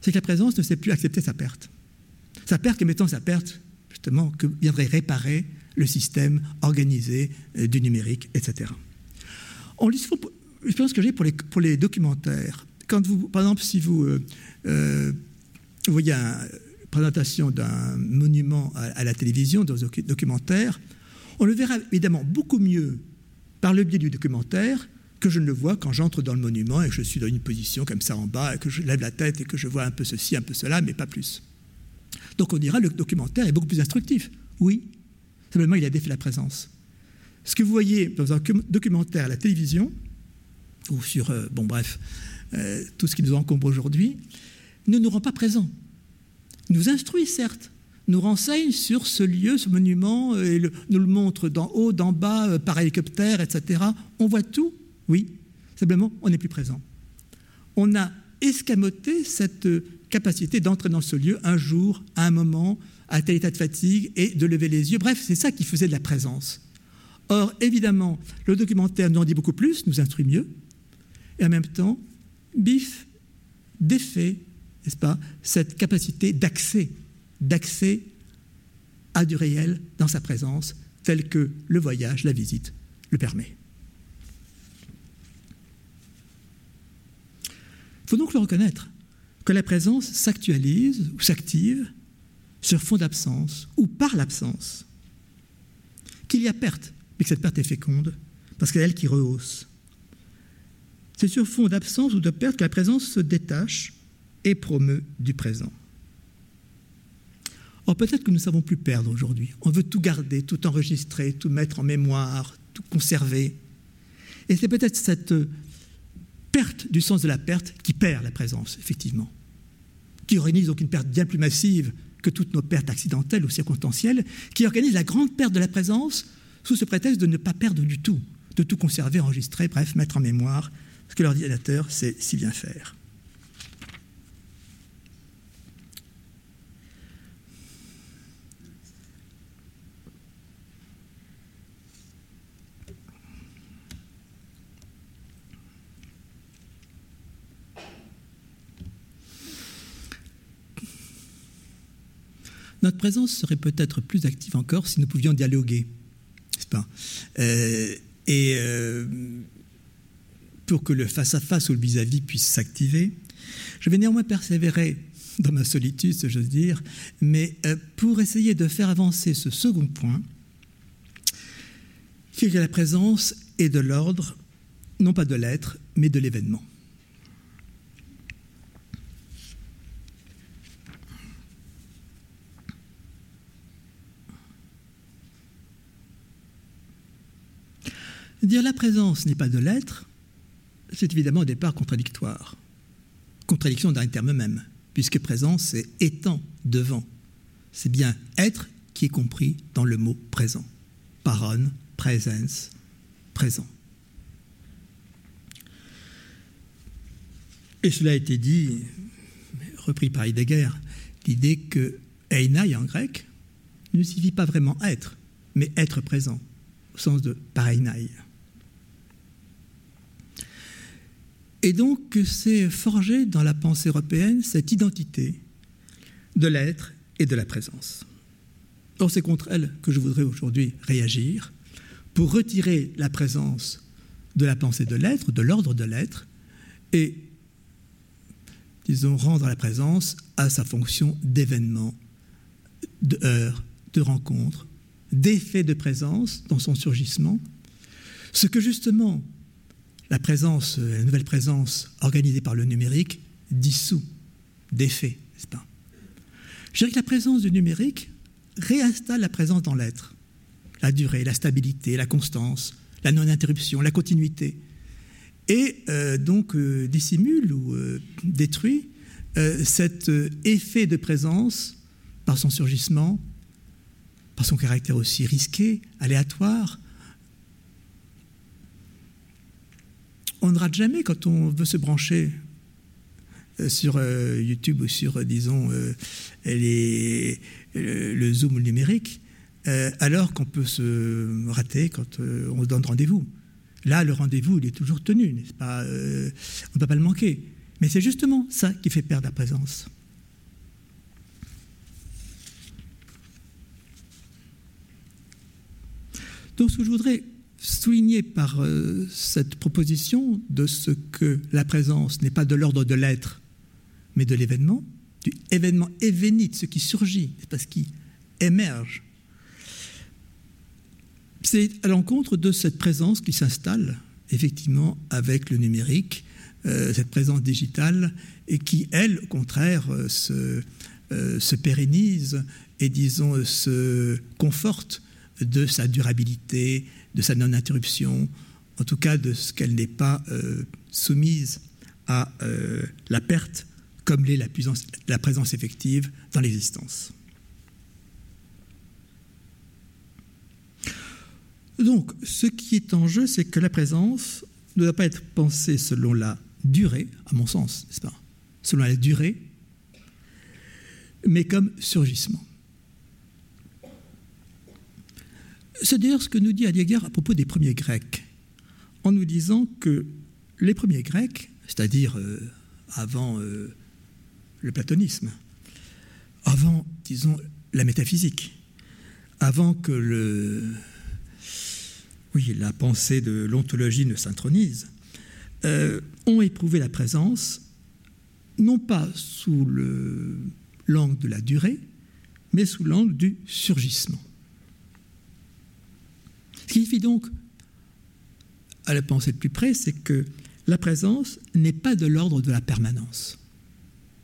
c'est que la présence ne sait plus accepter sa perte. Sa perte, mettant sa perte, justement, que viendrait réparer le système organisé euh, du numérique, etc. En pense que j'ai pour les, documentaires. Quand vous, par exemple, si vous, euh, euh, voyez une présentation d'un monument à, la télévision, dans un documentaire, on le verra évidemment beaucoup mieux par le biais du documentaire que je ne le vois quand j'entre dans le monument et que je suis dans une position comme ça en bas, et que je lève la tête et que je vois un peu ceci, un peu cela, mais pas plus. Donc on dira le documentaire est beaucoup plus instructif. Oui, simplement il a défait la présence. Ce que vous voyez dans un documentaire à la télévision, ou sur, euh, bon bref, euh, tout ce qui nous encombre aujourd'hui, ne nous rend pas présents. Nous instruit, certes, nous renseigne sur ce lieu, ce monument, euh, et nous le montre d'en haut, d'en bas, par hélicoptère, etc. On voit tout, oui, simplement, on n'est plus présent. On a escamoté cette capacité d'entrer dans ce lieu un jour, à un moment, à tel état de fatigue et de lever les yeux. Bref, c'est ça qui faisait de la présence. Or, évidemment, le documentaire nous en dit beaucoup plus, nous instruit mieux, et en même temps, bif, défait, n'est-ce pas, cette capacité d'accès, d'accès à du réel dans sa présence, tel que le voyage, la visite le permet. Faut donc le reconnaître, que la présence s'actualise ou s'active sur fond d'absence ou par l'absence, qu'il y a perte, mais que cette perte est féconde, parce qu'elle qui rehausse. C'est sur fond d'absence ou de perte que la présence se détache et promeut du présent. Or, peut-être que nous ne savons plus perdre aujourd'hui. On veut tout garder, tout enregistrer, tout mettre en mémoire, tout conserver. Et c'est peut-être cette perte du sens de la perte qui perd la présence, effectivement, qui organise donc une perte bien plus massive que toutes nos pertes accidentelles ou circonstancielles, qui organise la grande perte de la présence sous ce prétexte de ne pas perdre du tout, de tout conserver, enregistrer, bref, mettre en mémoire ce que l'ordinateur sait si bien faire. Notre présence serait peut-être plus active encore si nous pouvions dialoguer, pas? Euh, Et euh, pour que le face-à-face ou le vis-à-vis puisse s'activer, je vais néanmoins persévérer dans ma solitude, si j'ose dire, mais euh, pour essayer de faire avancer ce second point, qui est la présence est de l'ordre, non pas de l'être, mais de l'événement. Dire la présence n'est pas de l'être, c'est évidemment au départ contradictoire. Contradiction d'un terme même, puisque présence, c'est étant, devant. C'est bien être qui est compris dans le mot présent. Paron, presence, présent. Et cela a été dit, repris par Heidegger, l'idée que einai en grec ne signifie pas vraiment être, mais être présent, au sens de pareinai. Et donc, c'est forgé dans la pensée européenne cette identité de l'être et de la présence? Or, c'est contre elle que je voudrais aujourd'hui réagir pour retirer la présence de la pensée de l'être, de l'ordre de l'être, et, disons, rendre la présence à sa fonction d'événement, de heure, de rencontre, d'effet de présence dans son surgissement, ce que justement euh, la nouvelle présence organisée par le numérique dissout d'effet, n'est-ce pas? Je dirais que la présence du numérique réinstalle la présence dans l'être. La durée, la stabilité, la constance, la non-interruption, la continuité. Et euh, donc euh, dissimule ou détruit cet effet de présence par son surgissement, par son caractère aussi risqué, aléatoire, on ne rate jamais quand on veut se brancher euh, sur euh, YouTube ou sur, euh, disons, le zoom numérique, alors qu'on peut se rater quand on se donne rendez-vous. Là, le rendez-vous, il est toujours tenu, n'est-ce pas On ne peut pas le manquer. Mais c'est justement ça qui fait perdre la présence. Donc, ce que je voudrais souligné par euh, cette proposition de ce que la présence n'est pas de l'ordre de l'être, mais de l'événement, du événement événite, ce qui surgit, ce qui émerge. C'est à l'encontre de cette présence qui s'installe effectivement avec le numérique, euh, cette présence digitale, et qui, elle, au contraire, euh, se pérennise et, disons, se conforte de sa durabilité, de sa non-interruption, en tout cas de ce qu'elle n'est pas euh, soumise à euh, la perte comme l'est la, la présence effective dans l'existence. Donc, ce qui est en jeu, c'est que la présence ne doit pas être pensée selon la durée, à mon sens, n'est-ce pas? Selon la durée, mais comme surgissement. C'est d'ailleurs ce que nous dit Heidegger à propos des premiers Grecs, en nous disant que les premiers Grecs, c'est-à-dire euh, avant euh, le platonisme, avant, disons, la métaphysique, avant que le, oui, la pensée de l'ontologie ne s'intronise, euh, ont éprouvé la présence, non pas sous l'angle de la durée, mais sous l'angle du surgissement. Ce qui signifie donc, à la pensée de plus près, c'est que la présence n'est pas de l'ordre de la permanence.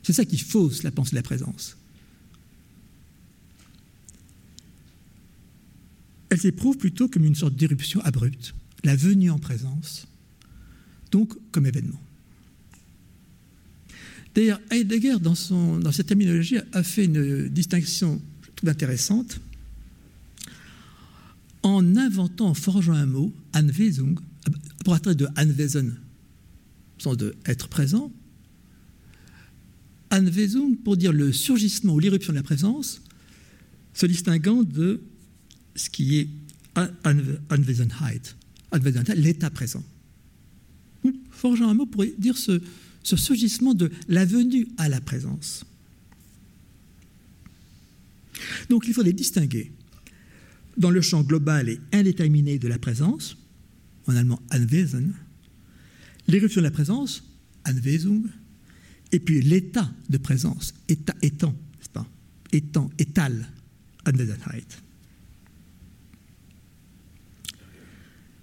C'est ça qui fausse la pensée de la présence. Elle s'éprouve plutôt comme une sorte d'éruption abrupte, la venue en présence, donc comme événement. D'ailleurs, Heidegger, dans, son, dans cette terminologie, a fait une distinction, je trouve intéressante, en inventant, en forgeant un mot, Anweisung, pour partir de Anwesen, sens de être présent, Anweisung pour dire le surgissement ou l'irruption de la présence, se distinguant de ce qui est Anwesenheit, l'état présent. Forgeant un mot pour dire ce, ce surgissement de la venue à la présence. Donc il faut les distinguer dans le champ global et indéterminé de la présence, en allemand Anwesen, l'éruption de la présence, Anwesung, et puis l'état de présence, état étant, n'est-ce pas Étant, étal, Anwesenheit.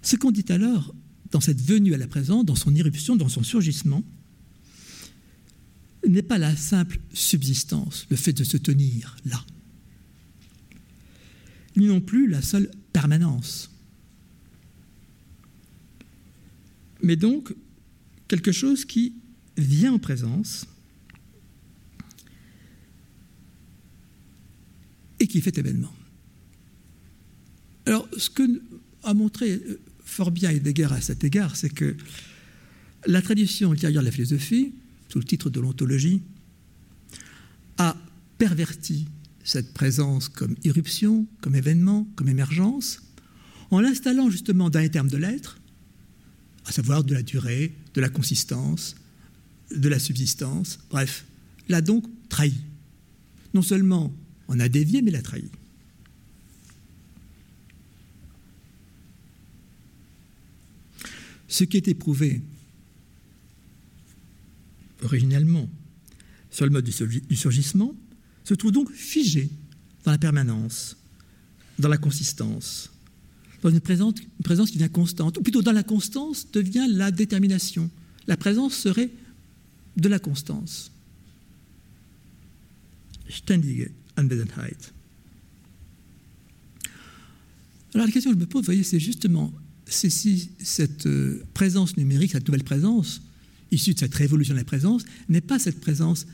Ce qu'on dit alors, dans cette venue à la présence, dans son irruption, dans son surgissement, n'est pas la simple subsistance, le fait de se tenir là ni non plus la seule permanence. mais donc quelque chose qui vient en présence et qui fait événement. Alors, ce que a montré fort bien Heidegger à cet égard, c'est que la tradition ultérieure de la philosophie, sous le titre de l'ontologie, a perverti cette présence comme irruption, comme événement, comme émergence, en l'installant justement dans les termes de l'être, à savoir de la durée, de la consistance, de la subsistance, bref, l'a donc trahi. Non seulement on a dévié, mais l'a trahi. Ce qui est éprouvé originellement sur le mode du surgissement se trouve donc figé dans la permanence, dans la consistance, dans une présence, qui devient constante, ou plutôt dans la constance devient la détermination. La présence serait de la constance. Ständige Anwesenheit. Alors la question que je me pose, vous voyez, c'est justement c'est si cette euh, présence numérique, cette nouvelle présence, issue de cette révolution de la présence, n'est pas cette présence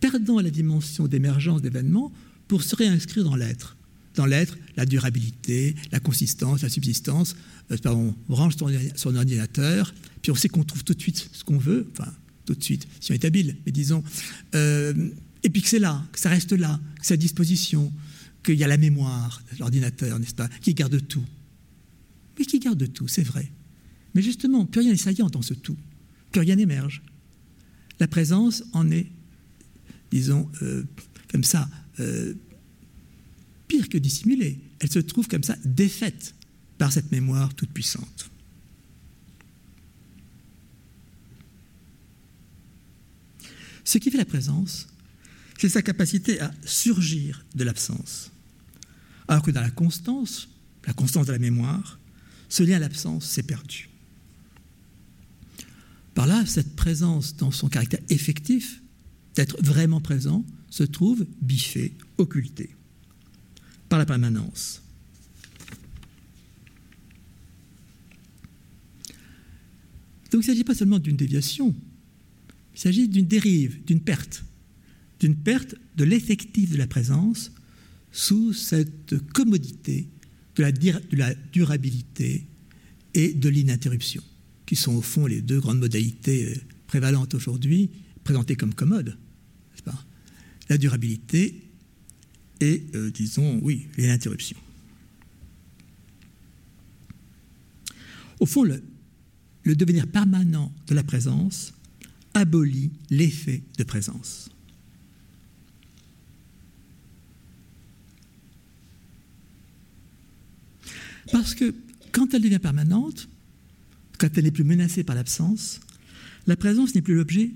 perdant la dimension d'émergence d'événements pour se réinscrire dans l'être. Dans l'être, la durabilité, la consistance, la subsistance. Euh, on range son, ordinateur, puis on sait qu'on trouve tout de suite ce qu'on veut, enfin, tout de suite, si on est habile, mais disons. Euh, et puis que c'est là, que ça reste là, que c'est à disposition, qu'il y a la mémoire l'ordinateur, n'est-ce pas, qui garde tout mais qui garde tout, c'est vrai. Mais justement, plus rien n'est saillant dans ce tout, plus rien n'émerge. La présence en est, disons, euh, comme ça, euh, pire que dissimulée. Elle se trouve comme ça défaite par cette mémoire toute puissante. Ce qui fait la présence, c'est sa capacité à surgir de l'absence. Alors que dans la constance, la constance de la mémoire, ce lien à l'absence s'est perdu. Par là, cette présence dans son caractère effectif, d'être vraiment présent, se trouve biffée, occultée par la permanence. Donc il ne s'agit pas seulement d'une déviation, il s'agit d'une dérive, d'une perte, d'une perte de l'effectif de la présence sous cette commodité de la, durabilité et de l'interruption, qui sont au fond les deux grandes modalités euh, prévalentes aujourd'hui, présentées comme commodes. La durabilité et, euh, disons, oui, l'interruption. Au fond, le, le devenir permanent de la présence abolit l'effet de présence. Parce que quand elle devient permanente, quand elle n'est plus menacée par l'absence, la présence n'est plus l'objet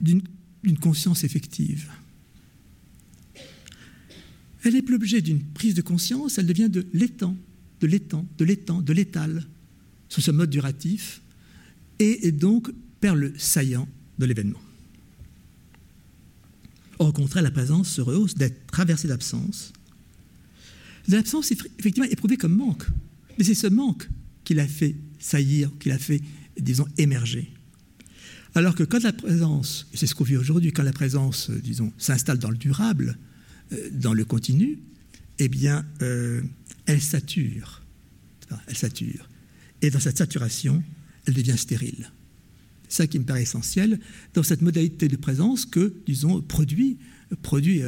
d'une conscience effective. Elle n'est plus l'objet d'une prise de conscience, elle devient de l'étang, de l'étang, de l'étang, de l'étal, sous ce mode duratif, et, donc perd le saillant de l'événement. Au contraire, la présence se rehausse d'être traversée d'absence, L'absence est effectivement éprouvée comme manque. Mais c'est ce manque qui l'a fait saillir, qui l'a fait, disons, émerger. Alors que quand la présence, c'est ce qu'on vit aujourd'hui, quand la présence, disons, s'installe dans le durable, dans le continu, eh bien, euh, elle sature. Elle sature. Et dans cette saturation, elle devient stérile. C'est ça qui me paraît essentiel dans cette modalité de présence que, disons, produit, produit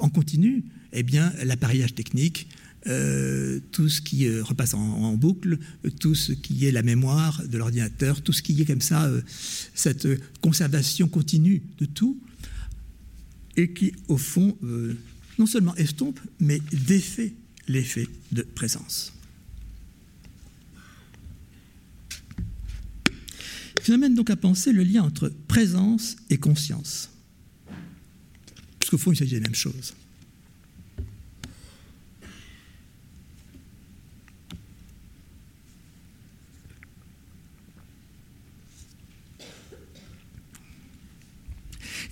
en continu eh bien, l'appareillage technique, euh, tout ce qui euh, repasse en, boucle, tout ce qui est la mémoire de l'ordinateur, tout ce qui est comme ça, euh, cette conservation continue de tout, et qui, au fond, non seulement estompe, mais défait l'effet de présence. Ça m'amène donc à penser le lien entre présence et conscience. Parce qu'au fond, il s'agit des mêmes choses.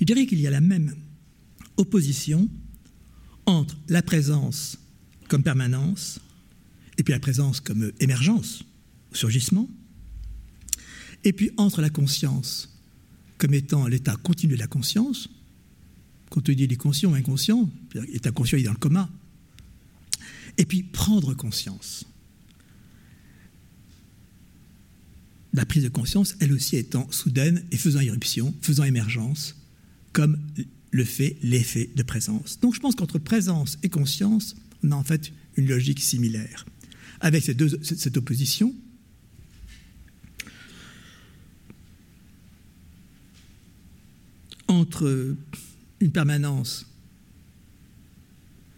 Je dirais qu'il y a la même opposition entre la présence comme permanence et puis la présence comme émergence, surgissement. Et puis entre la conscience comme étant l'état continu de la conscience, quand on dit il est conscient ou inconscient, l'état conscient est dans le coma, et puis prendre conscience. La prise de conscience, elle aussi étant soudaine et faisant irruption, faisant émergence, comme le fait l'effet de présence. Donc je pense qu'entre présence et conscience, on a en fait une logique similaire. Avec cette opposition, entre une permanence,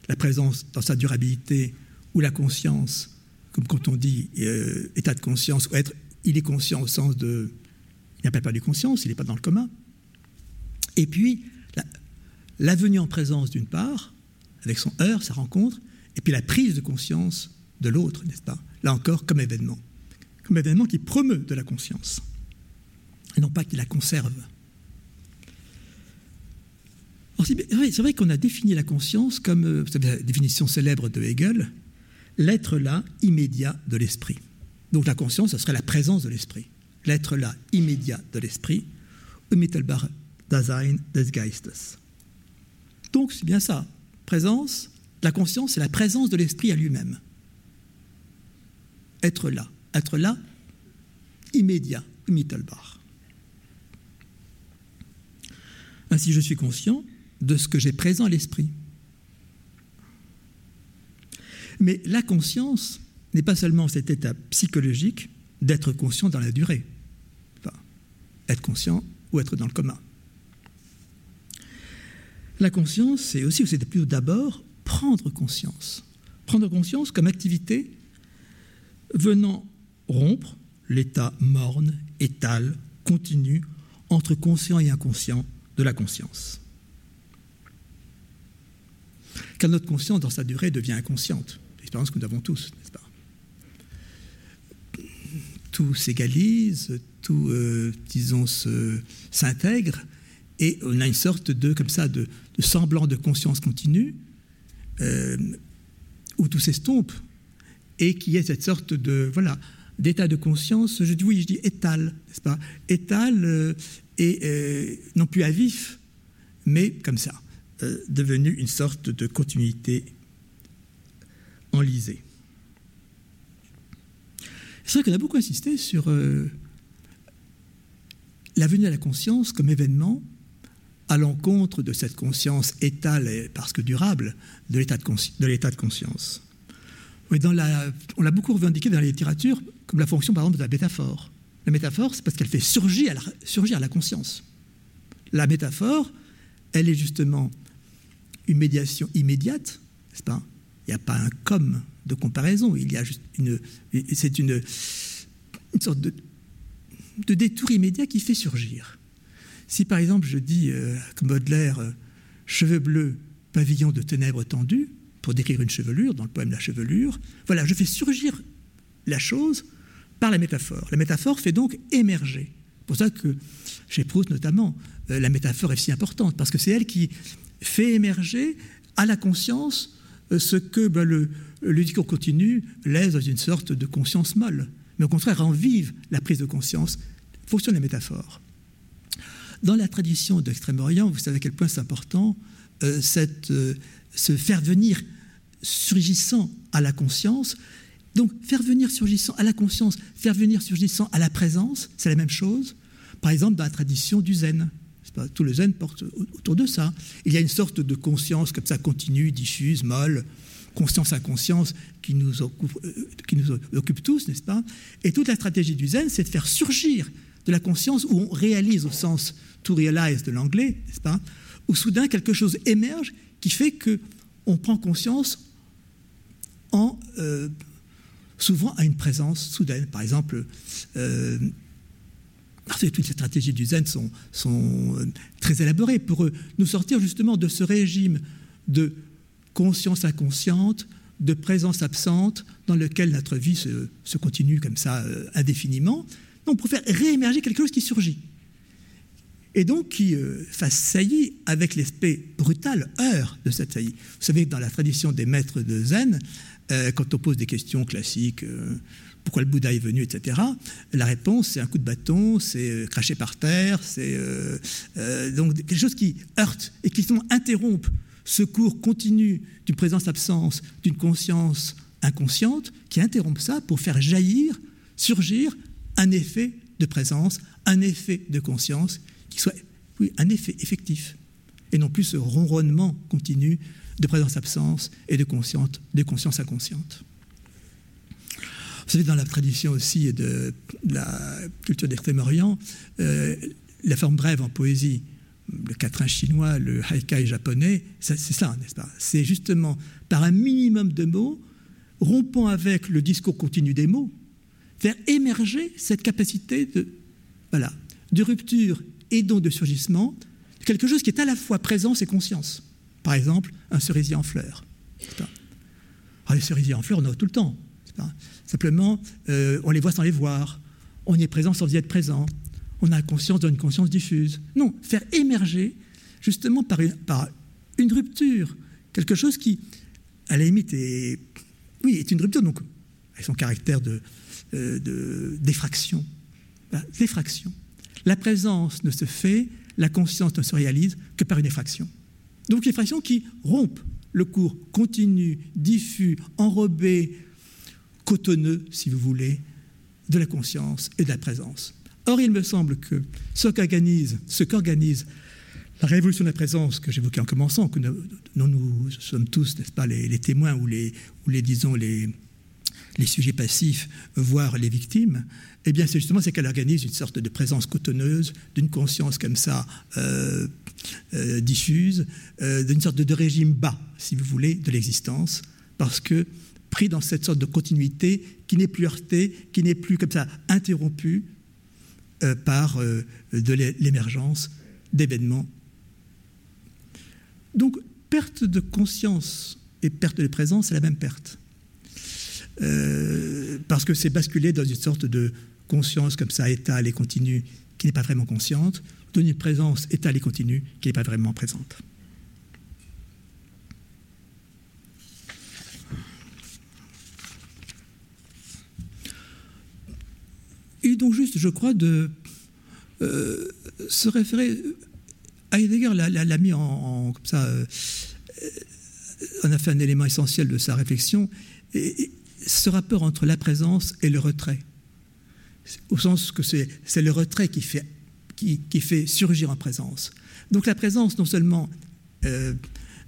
la présence dans sa durabilité, ou la conscience, comme quand on dit euh, état de conscience, ou être, il est conscient au sens de, il n'a pas perdu conscience, il n'est pas dans le coma. Et puis, venue en présence d'une part, avec son heure, sa rencontre, et puis la prise de conscience de l'autre, n'est-ce pas? Là encore, comme événement. Comme événement qui promeut de la conscience, et non pas qui la conserve. C'est vrai qu'on a défini la conscience comme, euh, vous la définition célèbre de Hegel, l'être là immédiat de l'esprit. Donc la conscience, ce serait la présence de l'esprit. L'être là immédiat de l'esprit, unmittelbar Dasein des Geistes. Donc c'est bien ça. Présence, la conscience, c'est la présence de l'esprit à lui-même. Être là. Être là, immédiat, unmittelbar. Ainsi, je suis conscient de ce que j'ai présent à l'esprit. Mais la conscience n'est pas seulement cet état psychologique d'être conscient dans la durée. Enfin, être conscient ou être dans le coma. La conscience, c'est aussi, c'est plutôt d'abord prendre conscience. Prendre conscience comme activité venant rompre l'état morne, étal, continu, entre conscient et inconscient de la conscience. Car notre conscience, dans sa durée, devient inconsciente. L'expérience que nous avons tous, n'est-ce pas? Tout s'égalise, tout, euh, disons, s'intègre, et on a une sorte de, comme ça, de, semblant de conscience continue, euh, où tout s'estompe, et qui est cette sorte de, voilà, d'état de conscience, je dis oui, je dis étal, n'est-ce pas? Étal euh, et non plus à vif, mais comme ça. Euh, devenu une sorte de continuité enlisée. C'est vrai qu'on a beaucoup insisté sur euh, la venue la conscience comme événement à l'encontre de cette conscience étale et parce que durable de l'état de, conscience. on l'a beaucoup revendiqué dans la littérature comme la fonction par exemple de la métaphore. La métaphore, c'est parce qu'elle fait surgir la, la conscience. La métaphore, elle est justement une médiation immédiate, n'est-ce pas? Il n'y a pas un comme de comparaison, il y a juste une. C'est une, sorte de, détour immédiat qui fait surgir. Si par exemple je dis, euh, comme Baudelaire, euh, cheveux bleus, pavillon de ténèbres tendues, pour décrire une chevelure, dans le poème La chevelure, voilà, je fais surgir la chose par la métaphore. La métaphore fait donc émerger. C'est pour ça que chez Proust notamment, euh, la métaphore est si importante, parce que c'est elle qui fait émerger à la conscience euh, ce que ben, le, discours continu laisse dans une sorte de conscience molle, mais au contraire rend vive la prise de conscience, fonction de la métaphore. Dans la tradition d'Extrême-Orient, vous savez à quel point c'est important, euh, cette, euh, faire venir surgissant à la conscience. Donc, faire venir surgissant à la conscience, faire venir surgissant à la présence, c'est la même chose. Par exemple, dans la tradition du zen, tout le zen porte autour de ça. Il y a une sorte de conscience comme ça continue, diffuse, molle, conscience inconscience qui euh, qui nous occupe tous, n'est-ce pas? Et toute la stratégie du zen, c'est de faire surgir de la conscience où on réalise au sens to realize de l'anglais, n'est-ce pas Où soudain quelque chose émerge qui fait que on prend conscience en euh, souvent à une présence soudaine. Par exemple, euh, toutes les stratégies du zen sont, euh, très élaborées pour nous sortir justement de ce régime de conscience inconsciente, de présence absente dans lequel notre vie se, continue comme ça euh, indéfiniment. Donc pour faire réémerger quelque chose qui surgit. et donc qui euh, fasse saillie avec l'aspect brutal, heure de cette saillie. Vous savez dans la tradition des maîtres de Zen, euh, quand on pose des questions classiques, euh, pourquoi le Bouddha est venu, etc., la réponse c'est un coup de bâton, c'est cracher par terre, c'est donc quelque chose qui heurte et qui interrompt ce cours continu d'une présence-absence, d'une conscience inconsciente, qui interrompt ça pour faire jaillir, surgir un effet de présence, un effet de conscience qui soit oui, un effet effectif, et non plus ce ronronnement continu de présence-absence et de conscience, inconsciente. Vous savez, dans la tradition aussi de la culture d'Extrême-Orient, euh, la forme brève en poésie, le quatrain chinois, le haikai japonais, c'est ça, n'est-ce pas? C'est justement par un minimum de mots, rompant avec le discours continu des mots, faire émerger cette capacité de, voilà, de rupture et donc de surgissement, quelque chose qui est à la fois présence et conscience. Par exemple, un cerisier en fleurs. Alors, les cerisiers en fleurs, on en a tout le temps. Simplement, euh, on les voit sans les voir. On y est présent sans y être présent. On a conscience d'une conscience diffuse. Non, faire émerger, justement par une, par une rupture, quelque chose qui, à la limite, est, oui, est une rupture, donc, avec son caractère de, euh, de d'effraction. L'effraction. La présence ne se fait, la conscience ne se réalise que par une effraction. Donc l'effraction qui rompt le cours continu, diffus, enrobé, cotonneux, si vous voulez, de la conscience et de la présence. Or, il me semble que ce qu'organise, ce qu'organise la révolution de la présence que j'évoquais en commençant, que nous, sommes tous, n'est-ce pas, les, témoins ou les disons, les, les sujets passifs, voire les victimes, eh bien, c'est justement qu'elle organise une sorte de présence cotonneuse, d'une conscience comme ça euh, euh, diffuse, euh, d'une sorte de, régime bas, si vous voulez, de l'existence, parce que pris dans cette sorte de continuité qui n'est plus heurtée, qui n'est plus comme ça interrompue par de l'émergence d'événements. Donc, perte de conscience et perte de présence, c'est la même perte. Parce que c'est basculer dans une sorte de conscience comme ça, étale et continue, qui n'est pas vraiment consciente, donne une présence étale et continue qui n'est pas vraiment présente. Et donc juste, je crois, de euh, se référer. Heidegger l'a mis en, comme ça. Euh, on a fait un élément essentiel de sa réflexion. Ce rapport entre la présence et le retrait au sens que c'est le retrait qui fait, qui, fait, surgir en présence. Donc la présence, non seulement, euh,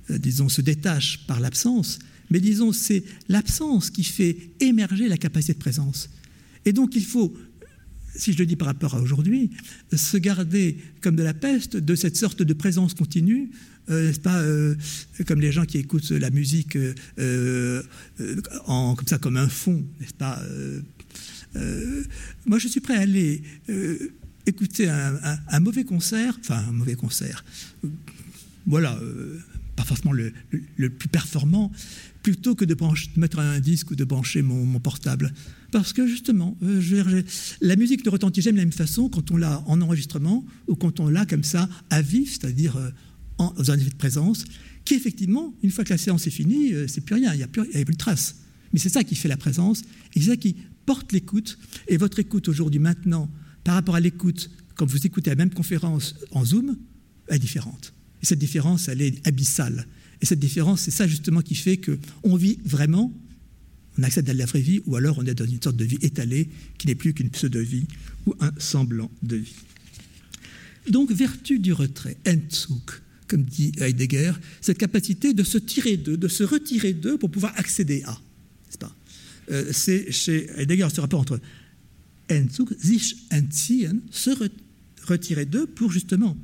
disons, se détache par l'absence, mais disons, c'est l'absence qui fait émerger la capacité de présence. Et donc il faut, si je le dis par rapport à aujourd'hui, se garder comme de la peste de cette sorte de présence continue n'est-ce pas, comme les gens qui écoutent la musique en, comme ça, comme un fond, n'est-ce pas, euh, moi, je suis prêt à aller euh, écouter un, mauvais concert, enfin un mauvais concert, voilà, euh, pas forcément le, plus performant, plutôt que de, mettre un disque ou de brancher mon, portable. Parce que justement, la musique ne retentit jamais de la même façon quand on l'a en enregistrement ou quand on l'a comme ça à vif, c'est-à-dire en, un effet de présence, qui effectivement, une fois que la séance est finie, c'est plus rien, il n'y a, plus, a plus de trace. Mais c'est ça qui fait la présence, et c'est ça qui porte l'écoute, et votre écoute aujourd'hui, maintenant, par rapport à l'écoute, quand vous écoutez la même conférence en Zoom, est différente. Et cette différence, elle est abyssale. Et cette différence, c'est ça justement qui fait qu'on vit vraiment, on accède à la vraie vie, ou alors on est dans une sorte de vie étalée qui n'est plus qu'une pseudo-vie ou un semblant de vie. Donc, vertu du retrait, Entzug, comme dit Heidegger, cette capacité de se tirer d'eux, de se retirer d'eux pour pouvoir accéder à. Euh, c'est chez Heidegger ce rapport entre Entzug, sich entziehen, se retirer d'eux pour justement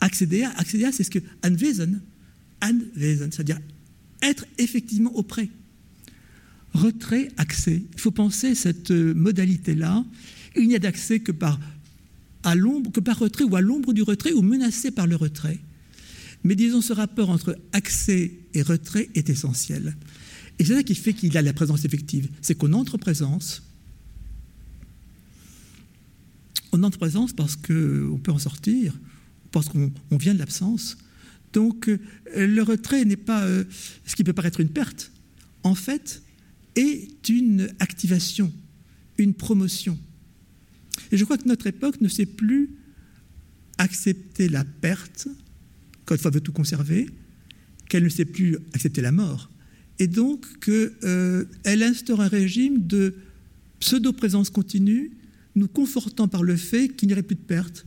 accéder à. Accéder à, c'est ce que anwesen, anwesen, c'est-à-dire être effectivement auprès. Retrait, accès. Il faut penser cette modalité-là. Il n'y a d'accès que par à l'ombre, que par retrait ou à l'ombre du retrait ou menacé par le retrait. Mais disons, ce rapport entre accès et retrait est essentiel. Et c'est ça qui fait qu'il a la présence effective. C'est qu'on entre présence. On entre présence parce qu'on peut en sortir, parce qu'on vient de l'absence. Donc euh, le retrait n'est pas euh, ce qui peut paraître une perte, en fait, est une activation, une promotion. Et je crois que notre époque ne sait plus accepter la perte, quand elle veut tout conserver, qu'elle ne sait plus accepter la mort, et donc qu'elle euh, instaure un régime de pseudo-présence continue, nous confortant par le fait qu'il n'y aurait plus de perte,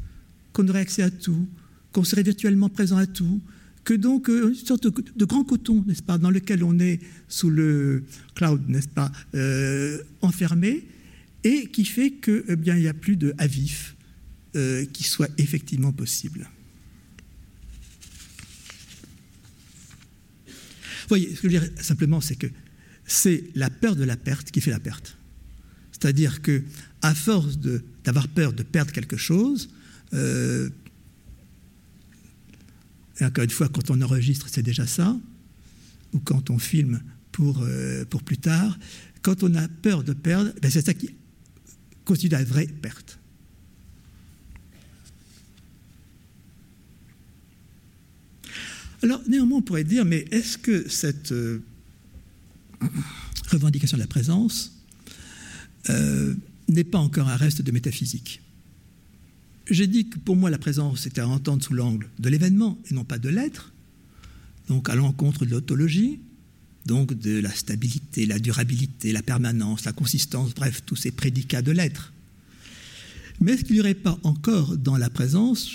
qu'on aurait accès à tout, qu'on serait virtuellement présent à tout, que donc euh, une sorte de, grand coton, n'est-ce pas, dans lequel on est sous le cloud, n'est-ce pas, euh, enfermé, et qui fait qu'il eh bien, il n'y a plus de avif euh, qui soit effectivement possible. Vous voyez, ce que je veux dire simplement, c'est que c'est la peur de la perte qui fait la perte. C'est-à-dire que, à force d'avoir peur de perdre quelque chose, et encore une fois, quand on enregistre, c'est déjà ça, ou quand on filme pour, euh, pour plus tard, quand on a peur de perdre, ben c'est ça qui constitue la vraie perte. Alors, néanmoins, on pourrait dire, mais est-ce que cette euh, revendication de la présence euh, n'est pas encore un reste de métaphysique? J'ai dit que pour moi, la présence était à entendre sous l'angle de l'événement et non pas de l'être, donc à l'encontre de l'autologie, donc de la stabilité, la durabilité, la permanence, la consistance, bref, tous ces prédicats de l'être. Mais est-ce qu'il n'y aurait pas encore dans la présence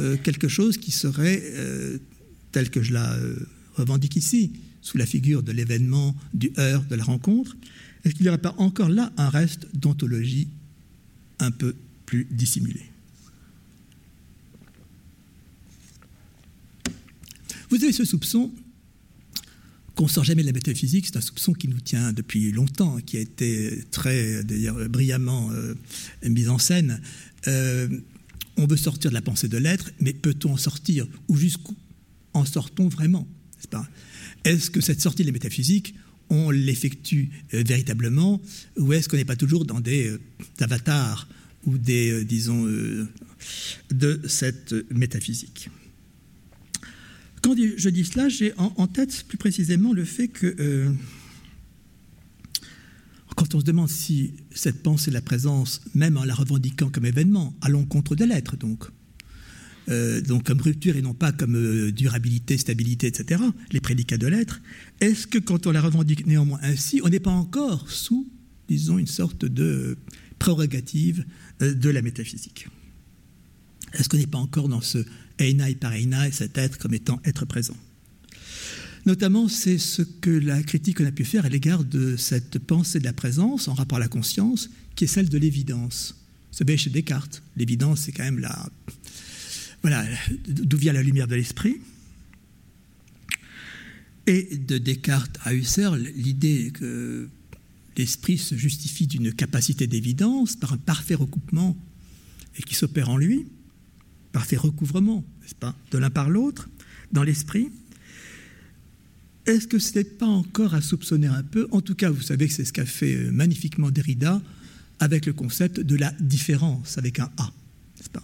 euh, quelque chose qui serait, tel que je la euh, revendique ici, sous la figure de l'événement, du heurt, de la rencontre Est-ce qu'il n'y aurait pas encore là un reste d'ontologie un peu plus dissimulé Vous avez ce soupçon qu'on ne sort jamais de la métaphysique, c'est un soupçon qui nous tient depuis longtemps, qui a été très, d'ailleurs, brillamment euh, mis en scène. Euh, on veut sortir de la pensée de l'être, mais peut-on en sortir Ou jusqu'où en sortons vraiment Est-ce que cette sortie de la métaphysique, on l'effectue euh, véritablement, ou est-ce qu'on n'est pas toujours dans des avatars ou des, disons, de cette métaphysique? Quand je dis cela, j'ai en, tête plus précisément le fait que euh, quand on se demande si cette pensée de la présence, même en la revendiquant comme événement, à l'encontre de l'être, donc, euh, donc comme rupture et non pas comme euh, durabilité, stabilité, etc., les prédicats de l'être, est-ce que quand on la revendique néanmoins ainsi, on n'est pas encore sous, disons, une sorte de prérogative de la métaphysique? Est-ce qu'on n'est pas encore dans ce Einai par Einai, cet être comme étant être présent? Notamment, c'est ce que la critique a pu faire à l'égard de cette pensée de la présence en rapport à la conscience, qui est celle de l'évidence. Ce savez, chez Descartes, l'évidence, c'est quand même la. Voilà, d'où vient la lumière de l'esprit. Et de Descartes à Husserl, l'idée que l'esprit se justifie d'une capacité d'évidence par un parfait recoupement et qui s'opère en lui, parfait recouvrement, n'est-ce pas, de l'un par l'autre, dans l'esprit. Est-ce que ce n'est pas encore à soupçonner un peu? En tout cas, vous savez que c'est ce qu'a fait euh, magnifiquement Derrida avec le concept de la différence, avec un A, n'est-ce pas?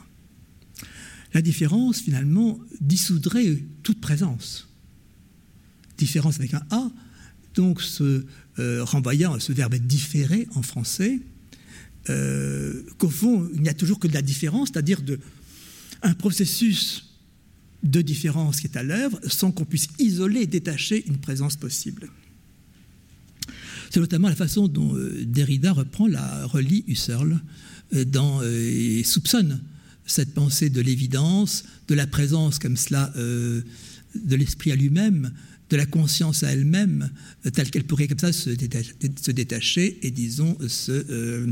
La différence, finalement, dissoudrait toute présence. Différence avec un A, donc ce, euh, renvoyant à ce verbe différer en français, euh, qu'au fond, il n'y a toujours que de la différence, c'est-à-dire un processus de différence qui est à l'œuvre sans qu'on puisse isoler, détacher une présence possible. C'est notamment la façon dont euh, Derrida reprend la relie Husserl dans, et soupçonne cette pensée de l'évidence, de la présence comme cela de l'esprit à lui-même, de la conscience à elle-même, telle qu'elle pourrait comme ça se détacher, et disons se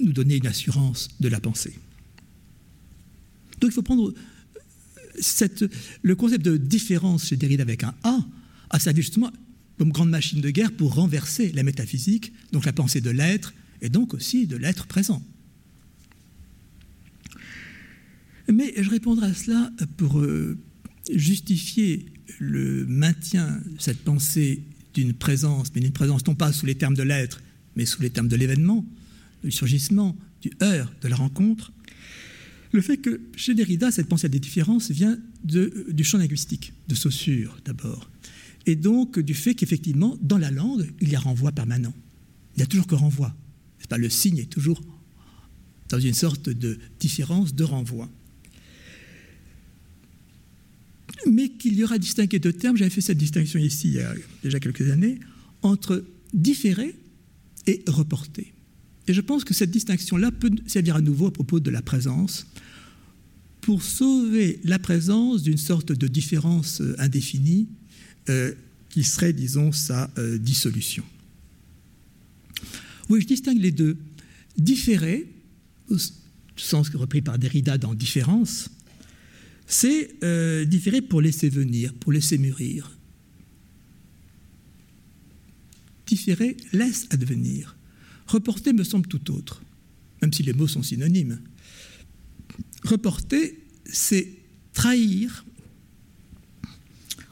nous donner une assurance de la pensée. Donc il faut prendre le concept de différence chez Derrida avec un A a servi justement comme grande machine de guerre pour renverser la métaphysique, donc la pensée de l'être, et donc aussi de l'être présent. Mais je répondrai à cela pour euh, justifier le maintien cette pensée d'une présence, mais d'une présence non pas sous les termes de l'être, mais sous les termes de l'événement, du surgissement, du heurt, de la rencontre, le fait que chez Derrida, cette pensée des différences vient de, du champ linguistique, de Saussure d'abord, et donc du fait qu'effectivement, dans la langue, il y a renvoi permanent. Il n'y a toujours que renvoi. Pas, le signe est toujours dans une sorte de différence, de renvoi. Mais qu'il y aura distingué deux termes, j'avais fait cette distinction ici il y a déjà quelques années, entre différer et reporter. Et je pense que cette distinction-là peut servir à nouveau à propos de la présence pour sauver la présence d'une sorte de différence euh, indéfinie euh, qui serait, disons, sa euh, dissolution. Oui, je distingue les deux. Différer, au sens repris par Derrida dans différence, c'est différer pour laisser venir, pour laisser mûrir. Différer laisse advenir. Reporter me semble tout autre, même si les mots sont synonymes. Reporter, c'est trahir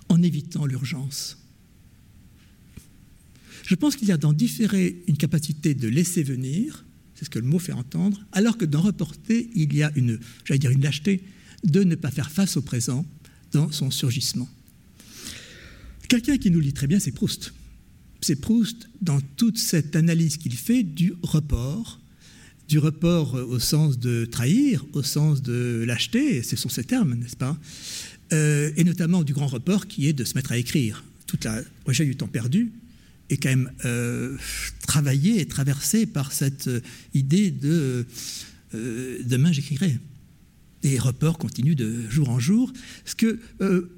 en évitant l'urgence. Je pense qu'il y a dans différer une capacité de laisser venir, c'est ce que le mot fait entendre, alors que dans reporter, il y a une, j'allais dire une lâcheté, de ne pas faire face au présent dans son surgissement. Quelqu'un qui nous lit très bien, c'est Proust c'est Proust, dans toute cette analyse qu'il fait du report, du report au sens de trahir, au sens de lâcheté, ce sont ces termes, n'est-ce pas euh, Et notamment du grand report qui est de se mettre à écrire. Toute la recherche du temps perdu est quand même euh, travaillée et traversée par cette euh, idée de demain j'écrirai. Et report continue de jour en jour, ce que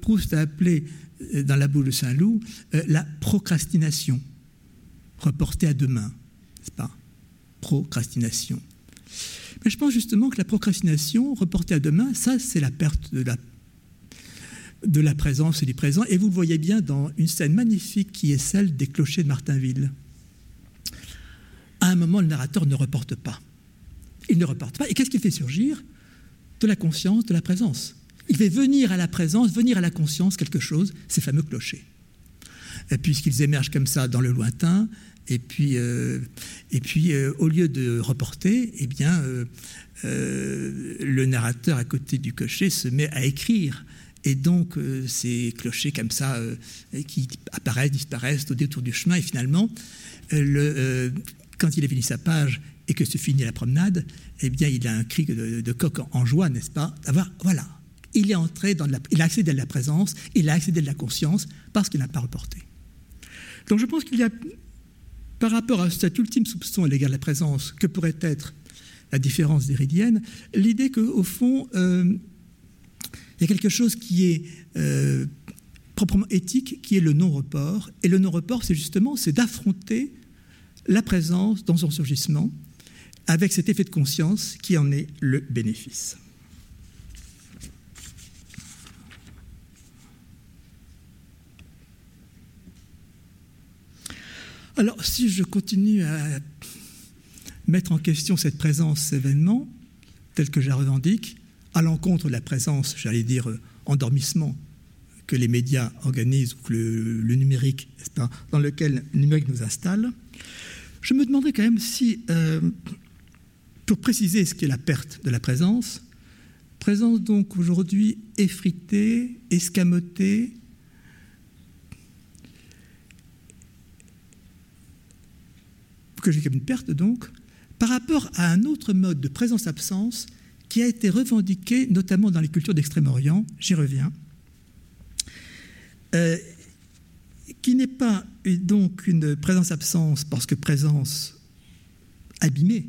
Proust a appelé euh, dans la boule de Saint-Loup, euh, la procrastination, reportée à demain, pas? Procrastination. Mais je pense justement que la procrastination, reportée à demain, ça, c'est la perte de la, de la présence et du présent. Et vous le voyez bien dans une scène magnifique qui est celle des clochers de Martinville. À un moment, le narrateur ne reporte pas. Il ne reporte pas. Et qu'est-ce qu'il fait surgir? De la conscience, de la présence. Il fait venir à la présence, venir à la conscience quelque chose, ces fameux clochers. Puisqu'ils émergent comme ça dans le lointain, et puis, euh, et puis euh, au lieu de reporter, eh bien, euh, le narrateur à côté du clocher se met à écrire. Et donc, ces clochers comme ça, qui apparaissent, disparaissent au détour du chemin, et finalement, le, quand il a fini sa page et que se finit la promenade, eh bien, il a un cri de, coq en joie, n'est-ce pas D'avoir, voilà, il est entré dans la, il a accédé à la présence, il a accédé à la conscience parce qu'il n'a pas reporté. Donc je pense qu'il y a, par rapport à cet ultime soupçon à l'égard de la présence, que pourrait être la différence d'Héridienne, l'idée qu'au fond, euh, il y a quelque chose qui est euh, proprement éthique, qui est le non-report. Et le non-report, c'est justement, c'est d'affronter la présence dans son surgissement avec cet effet de conscience qui en est le bénéfice. Alors, si je continue à mettre en question cette présence événement, telle que je la revendique, à l'encontre de la présence, j'allais dire, euh, endormissement que les médias organisent ou que le, numérique, dans lequel le numérique nous installe, je me demanderais quand même si, euh, pour préciser ce qu'est la perte de la présence, présence donc aujourd'hui effritée, escamotée, que j'ai comme une perte donc, par rapport à un autre mode de présence-absence qui a été revendiqué notamment dans les cultures d'Extrême-Orient, j'y reviens, euh, qui n'est pas donc une présence-absence parce que présence abîmée,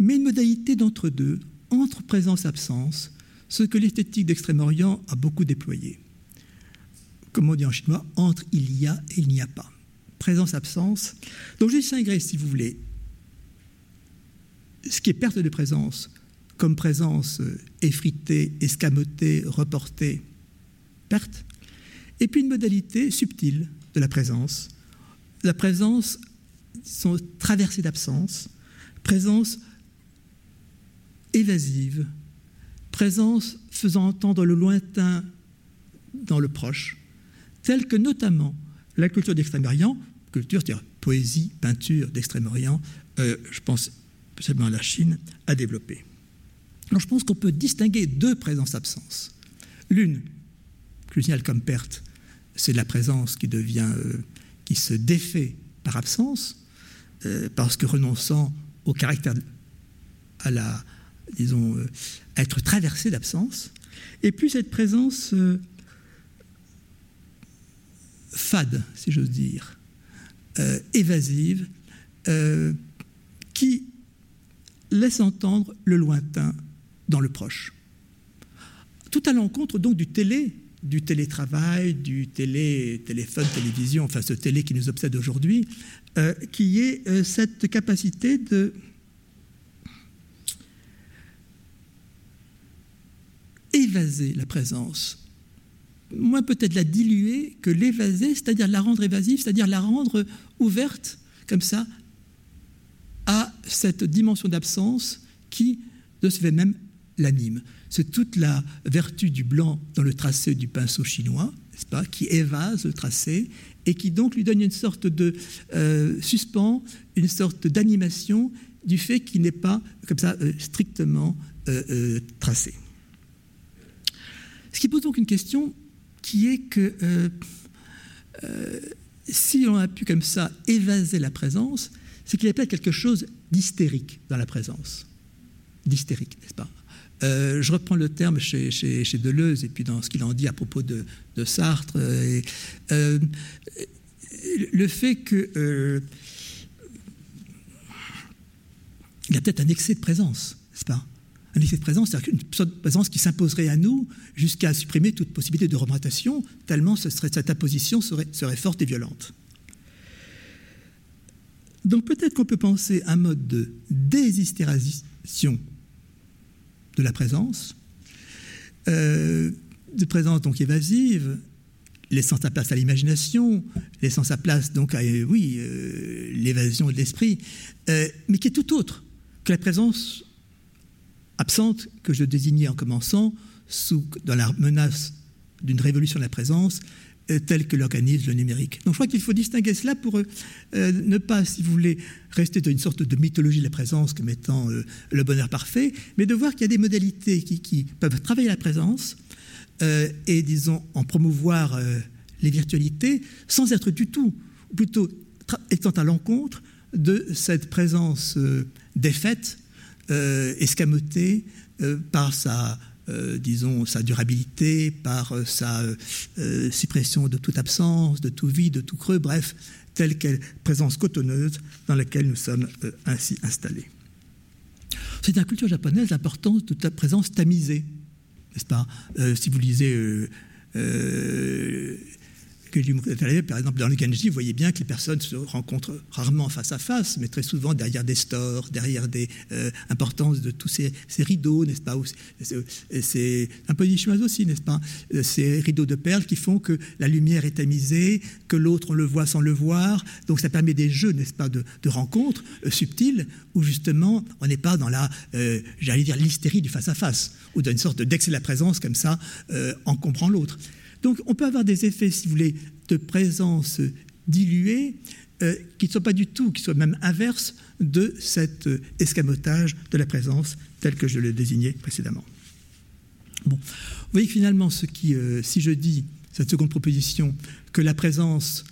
mais une modalité d'entre-deux, entre présence-absence, ce que l'esthétique d'Extrême-Orient a beaucoup déployé. Comme on dit en chinois, entre il y a et il n'y a pas présence-absence. Donc je distinguerai, si vous voulez, ce qui est perte de présence comme présence euh, effritée, escamotée, reportée, perte, et puis une modalité subtile de la présence. La présence sont traversées d'absence, présence évasive, présence faisant entendre le lointain dans le proche, telle que notamment la culture d'Extrême-Orient culture, c'est-à-dire poésie, peinture d'Extrême-Orient, euh, je pense spécialement à la Chine, a développé. Je pense qu'on peut distinguer deux présences-absences. L'une, que je signale comme perte, c'est la présence qui devient, qui se défait par absence, parce que renonçant au caractère, à la, disons, à être traversé d'absence, et puis cette présence fade, si j'ose dire, euh, évasive, euh, qui laisse entendre le lointain dans le proche. Tout à l'encontre donc du télé, du télétravail, du télé, téléphone, télévision, enfin ce télé qui nous obsède aujourd'hui, euh, qui est cette capacité de évaser la présence moins peut-être la diluer que l'évaser, c'est-à-dire la rendre évasive, c'est-à-dire la rendre ouverte, comme ça, à cette dimension d'absence qui, de ce fait même, l'anime. C'est toute la vertu du blanc dans le tracé du pinceau chinois, n'est-ce pas, qui évase le tracé et qui donc lui donne une sorte de euh, suspens, une sorte d'animation du fait qu'il n'est pas, comme ça, euh, strictement euh, tracé. Ce qui pose donc une question qui est que si on a pu comme ça évaser la présence, c'est qu'il y a peut-être quelque chose d'hystérique dans la présence. D'hystérique, n'est-ce pas? Euh, je reprends le terme chez, Deleuze et puis dans ce qu'il en dit à propos de, Sartre. le fait que il y a peut-être un excès de présence, n'est-ce pas? Un excès de présence, c'est-à-dire une présence qui s'imposerait à nous jusqu'à supprimer toute possibilité de représentation, tellement cette imposition serait, serait forte et violente. Donc peut-être qu'on peut penser un mode de déshystérisation de la présence, euh, de présence donc évasive, laissant sa place à l'imagination, laissant sa place donc à, oui, euh, l'évasion de l'esprit, euh, mais qui est tout autre que la présence absente que je désignais en commençant sous, dans la menace d'une révolution de la présence euh, telle que l'organise le numérique. Donc je crois qu'il faut distinguer cela pour euh, euh, ne pas, si vous voulez, rester dans une sorte de mythologie de la présence comme étant le bonheur parfait, mais de voir qu'il y a des modalités qui, peuvent travailler la présence et, disons, en promouvoir les virtualités sans être du tout, ou plutôt étant à l'encontre de cette présence défaite escamoté euh, par sa, euh, disons, sa durabilité, par sa suppression de toute absence, de tout vide, de tout creux, bref, telle qu'elle présence cotonneuse dans laquelle nous sommes ainsi installés. C'est dans la culture japonaise l'importance de la présence tamisée, n'est-ce pas? Si vous lisez par exemple, dans le Genji, vous voyez bien que les personnes se rencontrent rarement face à face, mais très souvent derrière des stores, derrière des euh, importances de tous ces, rideaux, n'est-ce pas C'est un peu chinoise aussi, n'est-ce pas Ces rideaux de perles qui font que la lumière est tamisée, que l'autre on le voit sans le voir, donc ça permet des jeux, n'est-ce pas, de, rencontres euh, subtiles où justement on n'est pas dans la, euh, j'allais dire, l'hystérie du face-à-face, ou d'une sorte d'excès de la présence comme ça, encombrant l'autre. Donc on peut avoir des effets, si vous voulez, de présence diluée euh, qui ne sont pas du tout, qui soient même inverses de cet euh, escamotage de la présence tel que je le désignais précédemment. Bon, vous voyez que finalement, euh, si je dis cette seconde proposition, que la présence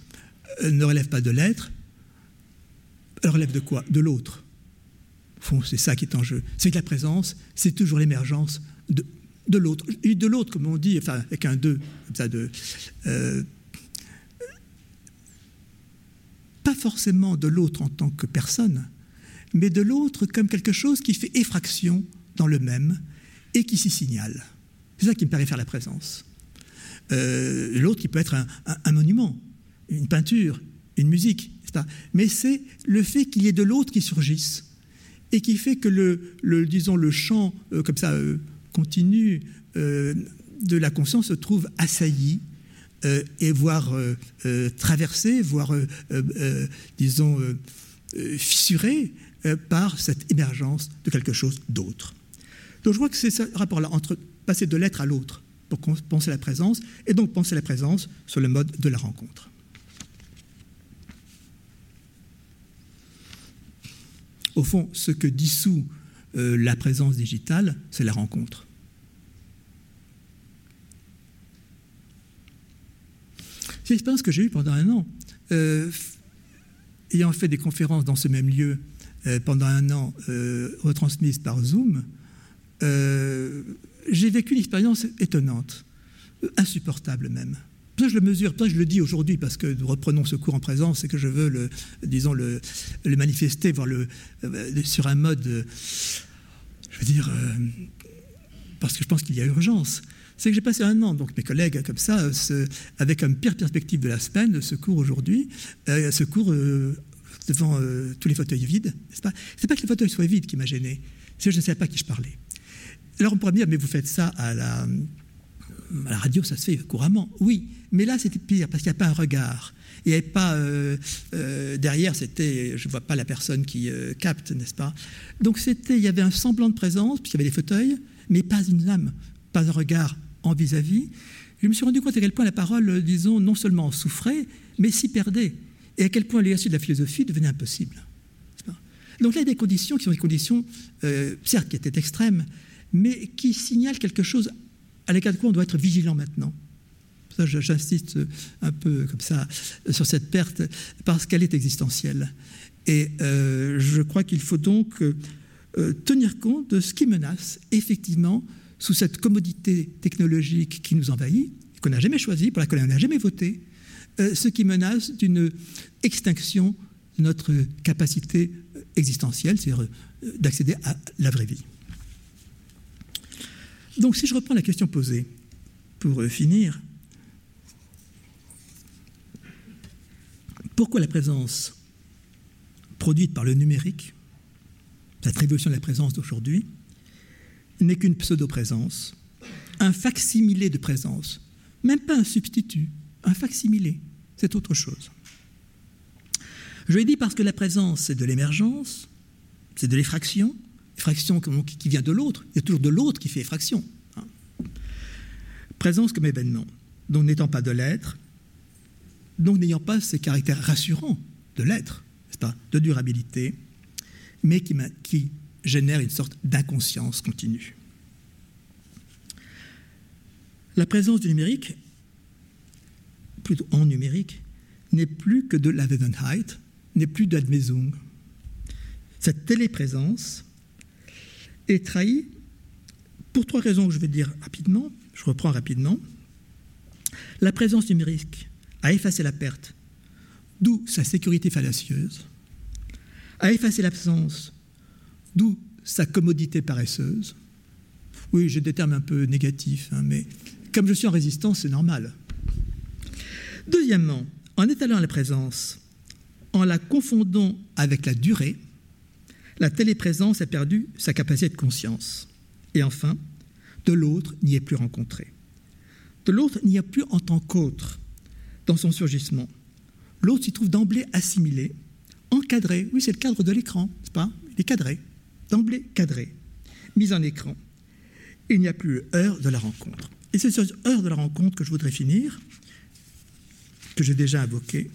ne relève pas de l'être, elle relève de quoi? De l'autre. Au fond, c'est ça qui est en jeu. C'est que la présence, c'est toujours l'émergence de, de l'autre. Et de l'autre, comme on dit, enfin, avec un deux, comme ça, de. Euh, pas forcément de l'autre en tant que personne, mais de l'autre comme quelque chose qui fait effraction dans le même et qui s'y signale. C'est ça qui me paraît faire la présence. Euh, l'autre qui peut être un, monument, une peinture, une musique, pas mais c'est le fait qu'il y ait de l'autre qui surgisse et qui fait que le, disons, le champ, euh, comme ça, continue euh, de la conscience se trouve assailli euh, et voire euh, traversé, voire, disons, fissuré par cette émergence de quelque chose d'autre. Donc je crois que c'est ce rapport-là entre passer de l'être à l'autre pour penser la présence, et donc penser la présence sur le mode de la rencontre. Au fond, ce que dissout euh, la présence digitale, c'est la rencontre. C'est l'expérience que j'ai eue pendant un an. Euh, ayant fait des conférences dans ce même lieu euh, pendant un an, retransmises par Zoom, j'ai vécu une expérience étonnante, insupportable même. Ça, je le mesure, ça, je le dis aujourd'hui parce que nous reprenons ce cours en présence et que je veux le, disons, le, manifester, voir le, sur un mode je veux dire, euh, parce que je pense qu'il y a urgence. C'est que j'ai passé un an, donc mes collègues comme ça, avec une pire perspective de la semaine, ce cours aujourd'hui, euh, ce cours euh, devant tous les fauteuils vides, n'est-ce pas? C'est pas que les fauteuils soient vides qui m'a gêné, c'est que je ne savais pas à qui je parlais. Alors on pourrait me dire, mais vous faites ça à la, radio, ça se fait couramment. Oui, mais là c'était pire parce qu'il n'y a pas un regard. Il n'y avait pas euh, euh, derrière, c'était, je ne vois pas la personne qui euh, capte, n'est-ce pas? Donc c'était, il y avait un semblant de présence, puisqu'il y avait des fauteuils, mais pas une âme, pas un regard en vis-à-vis. Je me suis rendu compte à quel point la parole, disons, non seulement souffrait, mais s'y perdait, et à quel point l'exercice de la philosophie devenait impossible. Donc là, il y a des conditions qui sont des conditions, certes, qui étaient extrêmes, mais qui signalent quelque chose à l'égard de quoi on doit être vigilant maintenant j'insiste un peu comme ça sur cette perte parce qu'elle est existentielle. Et euh, je crois qu'il faut donc euh, tenir compte de ce qui menace effectivement sous cette commodité technologique qui nous envahit, qu'on n'a jamais choisi, pour laquelle on n'a jamais voté, euh, ce qui menace d'une extinction de notre capacité existentielle, c'est-à-dire d'accéder à la vraie vie. Donc si je reprends la question posée, pour finir, Pourquoi la présence produite par le numérique, cette révolution de la présence d'aujourd'hui, n'est qu'une pseudo-présence, un facsimilé de présence, même pas un substitut, un facsimilé, c'est autre chose. Je l'ai dit parce que la présence, c'est de l'émergence, c'est de l'effraction, effraction qui vient de l'autre, il y a toujours de l'autre qui fait effraction. Hein. Présence comme événement, donc n'étant pas de l'être, donc n'ayant pas ces caractères rassurants de l'être, de durabilité, mais qui génère une sorte d'inconscience continue. La présence du numérique, plutôt en numérique, n'est plus que de l'Avedenheit, n'est plus d'Admesung. Cette téléprésence est trahie pour trois raisons que je vais dire rapidement. Je reprends rapidement. La présence numérique à effacer la perte, d'où sa sécurité fallacieuse, à effacer l'absence, d'où sa commodité paresseuse. Oui, j'ai des termes un peu négatifs, hein, mais comme je suis en résistance, c'est normal. Deuxièmement, en étalant la présence, en la confondant avec la durée, la téléprésence a perdu sa capacité de conscience. Et enfin, de l'autre n'y est plus rencontré. De l'autre n'y a plus en tant qu'autre, dans son surgissement. L'autre s'y trouve d'emblée assimilé, encadré. Oui, c'est le cadre de l'écran, n'est-ce pas? Il est cadré, d'emblée cadré, mis en écran. Il n'y a plus l'heure de la rencontre. Et c'est sur l'heure de la rencontre que je voudrais finir, que j'ai déjà invoqué.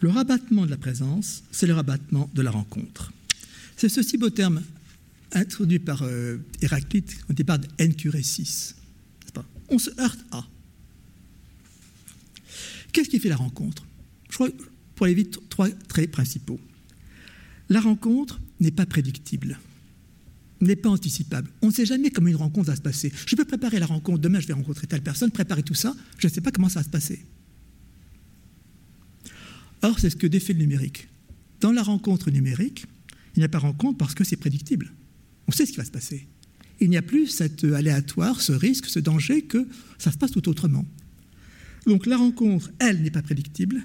Le rabattement de la présence, c'est le rabattement de la rencontre. C'est ce si beau terme introduit par euh, Héraclite quand il parle d'encuresis. On se heurte à. Qu'est-ce qui fait la rencontre? Je crois, pour aller vite, trois traits principaux. La rencontre n'est pas prédictible, n'est pas anticipable. On ne sait jamais comment une rencontre va se passer. Je peux préparer la rencontre, demain je vais rencontrer telle personne, préparer tout ça, je ne sais pas comment ça va se passer. Or, c'est ce que défait le numérique. Dans la rencontre numérique, il n'y a pas rencontre parce que c'est prédictible. On sait ce qui va se passer. Il n'y a plus cet aléatoire, ce risque, ce danger que ça se passe tout autrement. Donc la rencontre, elle, n'est pas prédictible.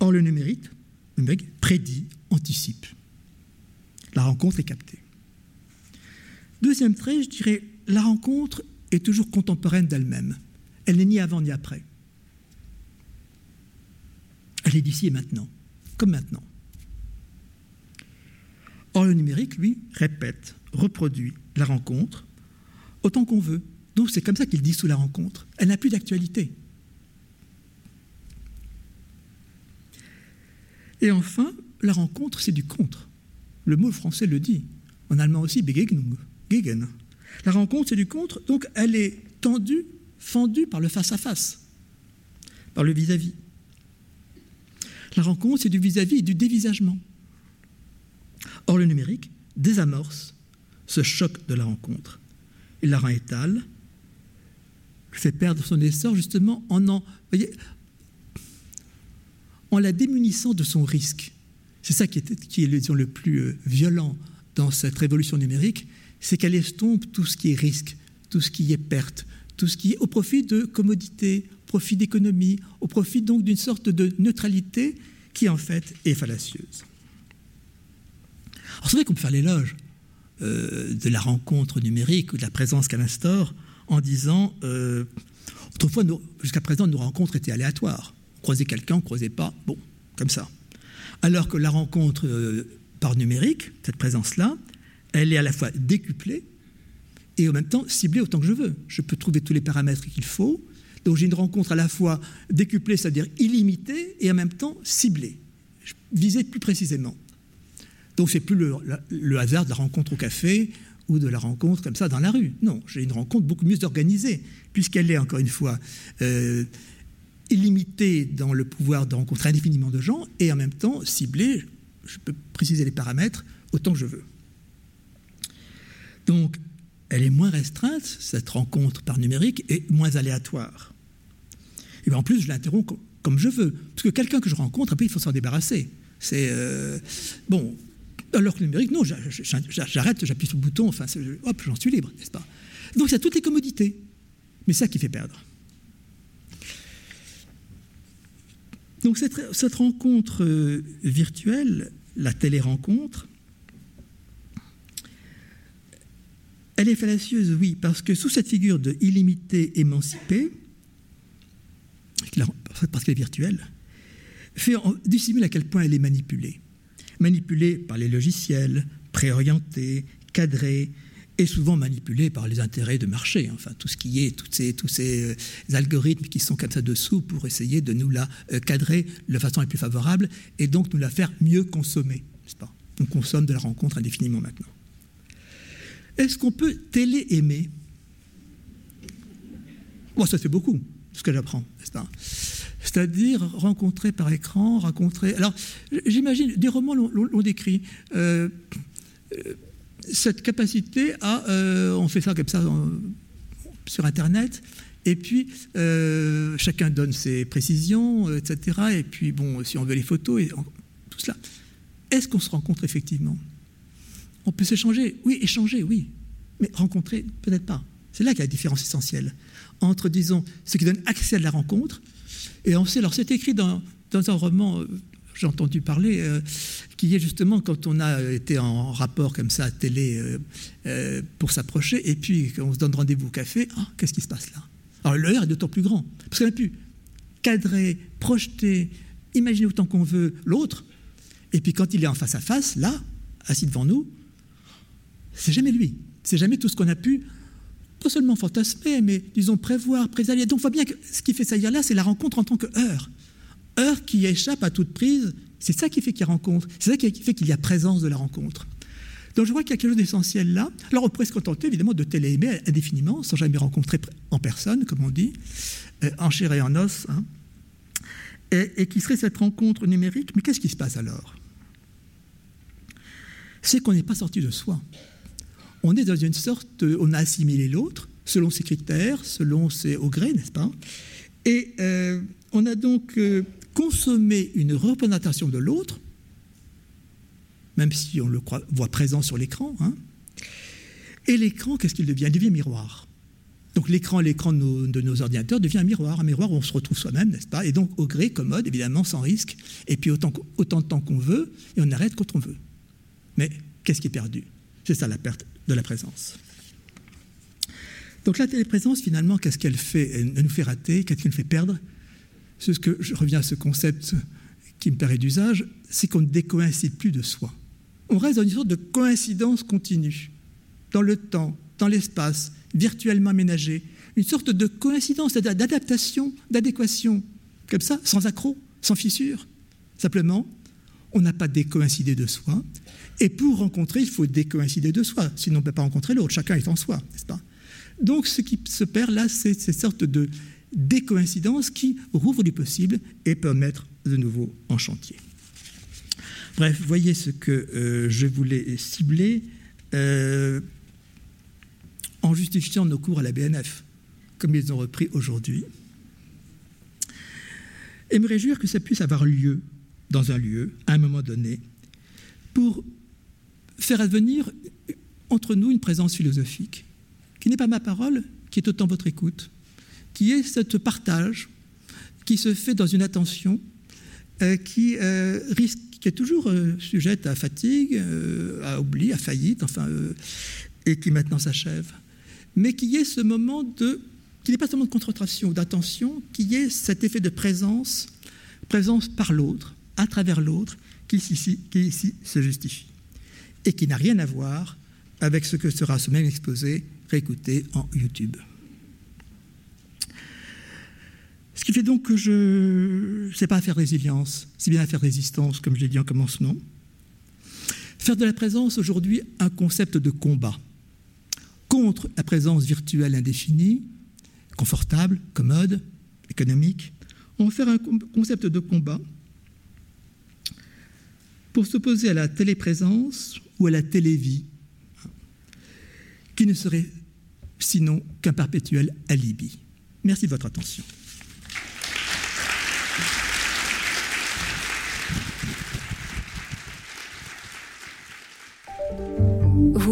Or, le numérique, le numérique prédit, anticipe. La rencontre est captée. Deuxième trait, je dirais, la rencontre est toujours contemporaine d'elle-même. Elle n'est ni avant ni après. Elle est d'ici et maintenant, comme maintenant. Or, le numérique, lui, répète, reproduit la rencontre autant qu'on veut. Donc, c'est comme ça qu'il dissout la rencontre. Elle n'a plus d'actualité. Et enfin, la rencontre, c'est du contre. Le mot français le dit. En allemand aussi, Begegnung, Gegen. La rencontre, c'est du contre, donc elle est tendue, fendue par le face-à-face, par le vis-à-vis. La rencontre, c'est du vis-à-vis et du dévisagement. Or, le numérique désamorce ce choc de la rencontre. Il la rend étale, fait perdre son essor justement en en, voyez, en la démunissant de son risque. C'est ça qui est, qui est le plus euh, violent dans cette révolution numérique, c'est qu'elle estompe tout ce qui est risque, tout ce qui est perte, tout ce qui est au profit de commodité, au profit d'économie, au profit donc d'une sorte de neutralité qui en fait est fallacieuse. Alors c'est vrai qu'on peut faire l'éloge euh, de la rencontre numérique ou de la présence qu'elle instaure en disant euh, autrefois, jusqu'à présent, nos rencontres étaient aléatoires. On croisait quelqu'un, on croisait pas, bon, comme ça. Alors que la rencontre euh, par numérique, cette présence-là, elle est à la fois décuplée et en même temps ciblée autant que je veux. Je peux trouver tous les paramètres qu'il faut. Donc j'ai une rencontre à la fois décuplée, c'est-à-dire illimitée, et en même temps ciblée, visée plus précisément. Donc c'est plus le, hasard de la rencontre au café ou de la rencontre comme ça dans la rue. Non, j'ai une rencontre beaucoup mieux organisée, puisqu'elle est encore une fois euh, illimitée dans le pouvoir de rencontrer indéfiniment de gens et en même temps ciblée, je peux préciser les paramètres autant que je veux. Donc, elle est moins restreinte, cette rencontre par numérique, et moins aléatoire. Et en plus, je l'interromps comme je veux, parce que quelqu'un que je rencontre, après, il faut s'en débarrasser. C'est euh, bon. Alors que le numérique, non, j'arrête, j'appuie sur le bouton, enfin, hop, j'en suis libre, n'est-ce pas? Donc, y a toutes les commodités, mais ça qui fait perdre. Donc cette, rencontre euh, virtuelle, la télé-rencontre, elle est fallacieuse, oui, parce que sous cette figure de illimité émancipé, parce qu'elle est virtuelle, fait dissimule à quel point elle est manipulée. Manipulée par les logiciels, préorientés, cadrés, et souvent manipulé par les intérêts de marché, enfin tout ce qui est, tous ces, tous ces euh, algorithmes qui sont comme ça dessous pour essayer de nous la euh, cadrer de façon la plus favorable et donc nous la faire mieux consommer, n'est-ce pas? On consomme de la rencontre indéfiniment maintenant. Est-ce qu'on peut télé-aimer? Moi, ça fait beaucoup, ce que j'apprends, n'est-ce pas? C'est-à-dire rencontrer par écran, rencontrer. Alors, j'imagine, des romans l'ont décrit. Euh, cette capacité à, euh, on fait ça comme ça sur Internet, et puis euh, chacun donne ses précisions, euh, etc. Et puis bon, si on veut les photos et tout cela, est-ce qu'on se rencontre effectivement? On peut s'échanger, oui, échanger, oui, mais rencontrer, peut-être pas. C'est là qu'il y a la différence essentielle entre, disons, ce qui donne accès à la rencontre, et on sait, alors c'est écrit dans, dans un roman j'ai entendu parler, euh, qui est justement quand on a été en rapport comme ça à télé euh, euh, pour s'approcher, et puis quand on se donne rendez-vous au café, ah, qu'est-ce qui se passe là? Alors l'heure est d'autant plus grand, parce qu'on a pu cadrer, projeter, imaginer autant qu'on veut l'autre, et puis quand il est en face à face, là, assis devant nous, c'est jamais lui, c'est jamais tout ce qu'on a pu pas seulement fantasmer, mais disons prévoir, présager. Donc on voit bien que ce qui fait ça là, c'est la rencontre en tant que heure heure qui échappe à toute prise, c'est ça qui fait qu'il y a rencontre, c'est ça qui fait qu'il y a présence de la rencontre. Donc je vois qu'il y a quelque chose d'essentiel là. Alors on pourrait se contenter évidemment de téléaimer indéfiniment, sans jamais rencontrer en personne, comme on dit, euh, en chair et en os, hein. et, qui serait cette rencontre numérique. Mais qu'est-ce qui se passe alors? C'est qu'on n'est pas sorti de soi. On est dans une sorte, on a assimilé l'autre selon ses critères, selon ses au gré, n'est-ce pas? Et euh, on a donc euh, consommer une représentation de l'autre, même si on le voit présent sur l'écran. Hein. Et l'écran, qu'est-ce qu'il devient? Il devient miroir. Donc l'écran, l'écran de nos, ordinateurs devient un miroir, un miroir où on se retrouve soi-même, n'est-ce pas? Et donc au gré, commode, évidemment, sans risque, et puis autant, de temps qu'on veut, et on arrête quand on veut. Mais qu'est-ce qui est perdu? C'est ça la perte de la présence. Donc la téléprésence, finalement, qu'est-ce qu'elle fait? Elle nous fait rater, qu'est-ce qu'elle nous fait perdre? Je reviens à ce concept qui me paraît d'usage, c'est qu'on ne décoïncide plus de soi. On reste dans une sorte de coïncidence continue, dans le temps, dans l'espace, virtuellement aménagé, une sorte de coïncidence, d'adaptation, d'adéquation, comme ça, sans accroc, sans fissure. Simplement, on n'a pas décoïncidé de soi. Et pour rencontrer, il faut décoïncider de soi, sinon on ne peut pas rencontrer l'autre. Chacun est en soi, n'est-ce pas? Donc ce qui se perd là, c'est cette sorte de décoïncidence qui rouvre du possible et peut mettre de nouveau en chantier. Bref, voyez ce que euh, je voulais cibler euh, en justifiant nos cours à la BNF, comme ils ont repris aujourd'hui. Et me réjouir que ça puisse avoir lieu dans un lieu, à un moment donné, pour faire advenir entre nous une présence philosophique, qui n'est pas ma parole, qui est autant votre écoute, qui est ce partage qui se fait dans une attention euh, qui euh, risque, qui est toujours euh, sujette à fatigue, à oubli, à faillite, enfin, et qui maintenant s'achève, mais qui est ce moment de, qui n'est pas seulement de concentration ou d'attention, qui est cet effet de présence, présence par l'autre, à travers l'autre, qui ici, qui ici se justifie et qui n'a rien à voir avec ce que sera ce même exposé réécouté en YouTube. Ce qui fait donc que je ne sais pas faire résilience, c'est bien faire résistance, comme je l'ai dit en commencement. Faire de la présence aujourd'hui un concept de combat contre la présence virtuelle indéfinie, confortable, commode, économique. On va faire un concept de combat pour s'opposer à la téléprésence ou à la télévie, qui ne serait sinon qu'un perpétuel alibi. Merci de votre attention.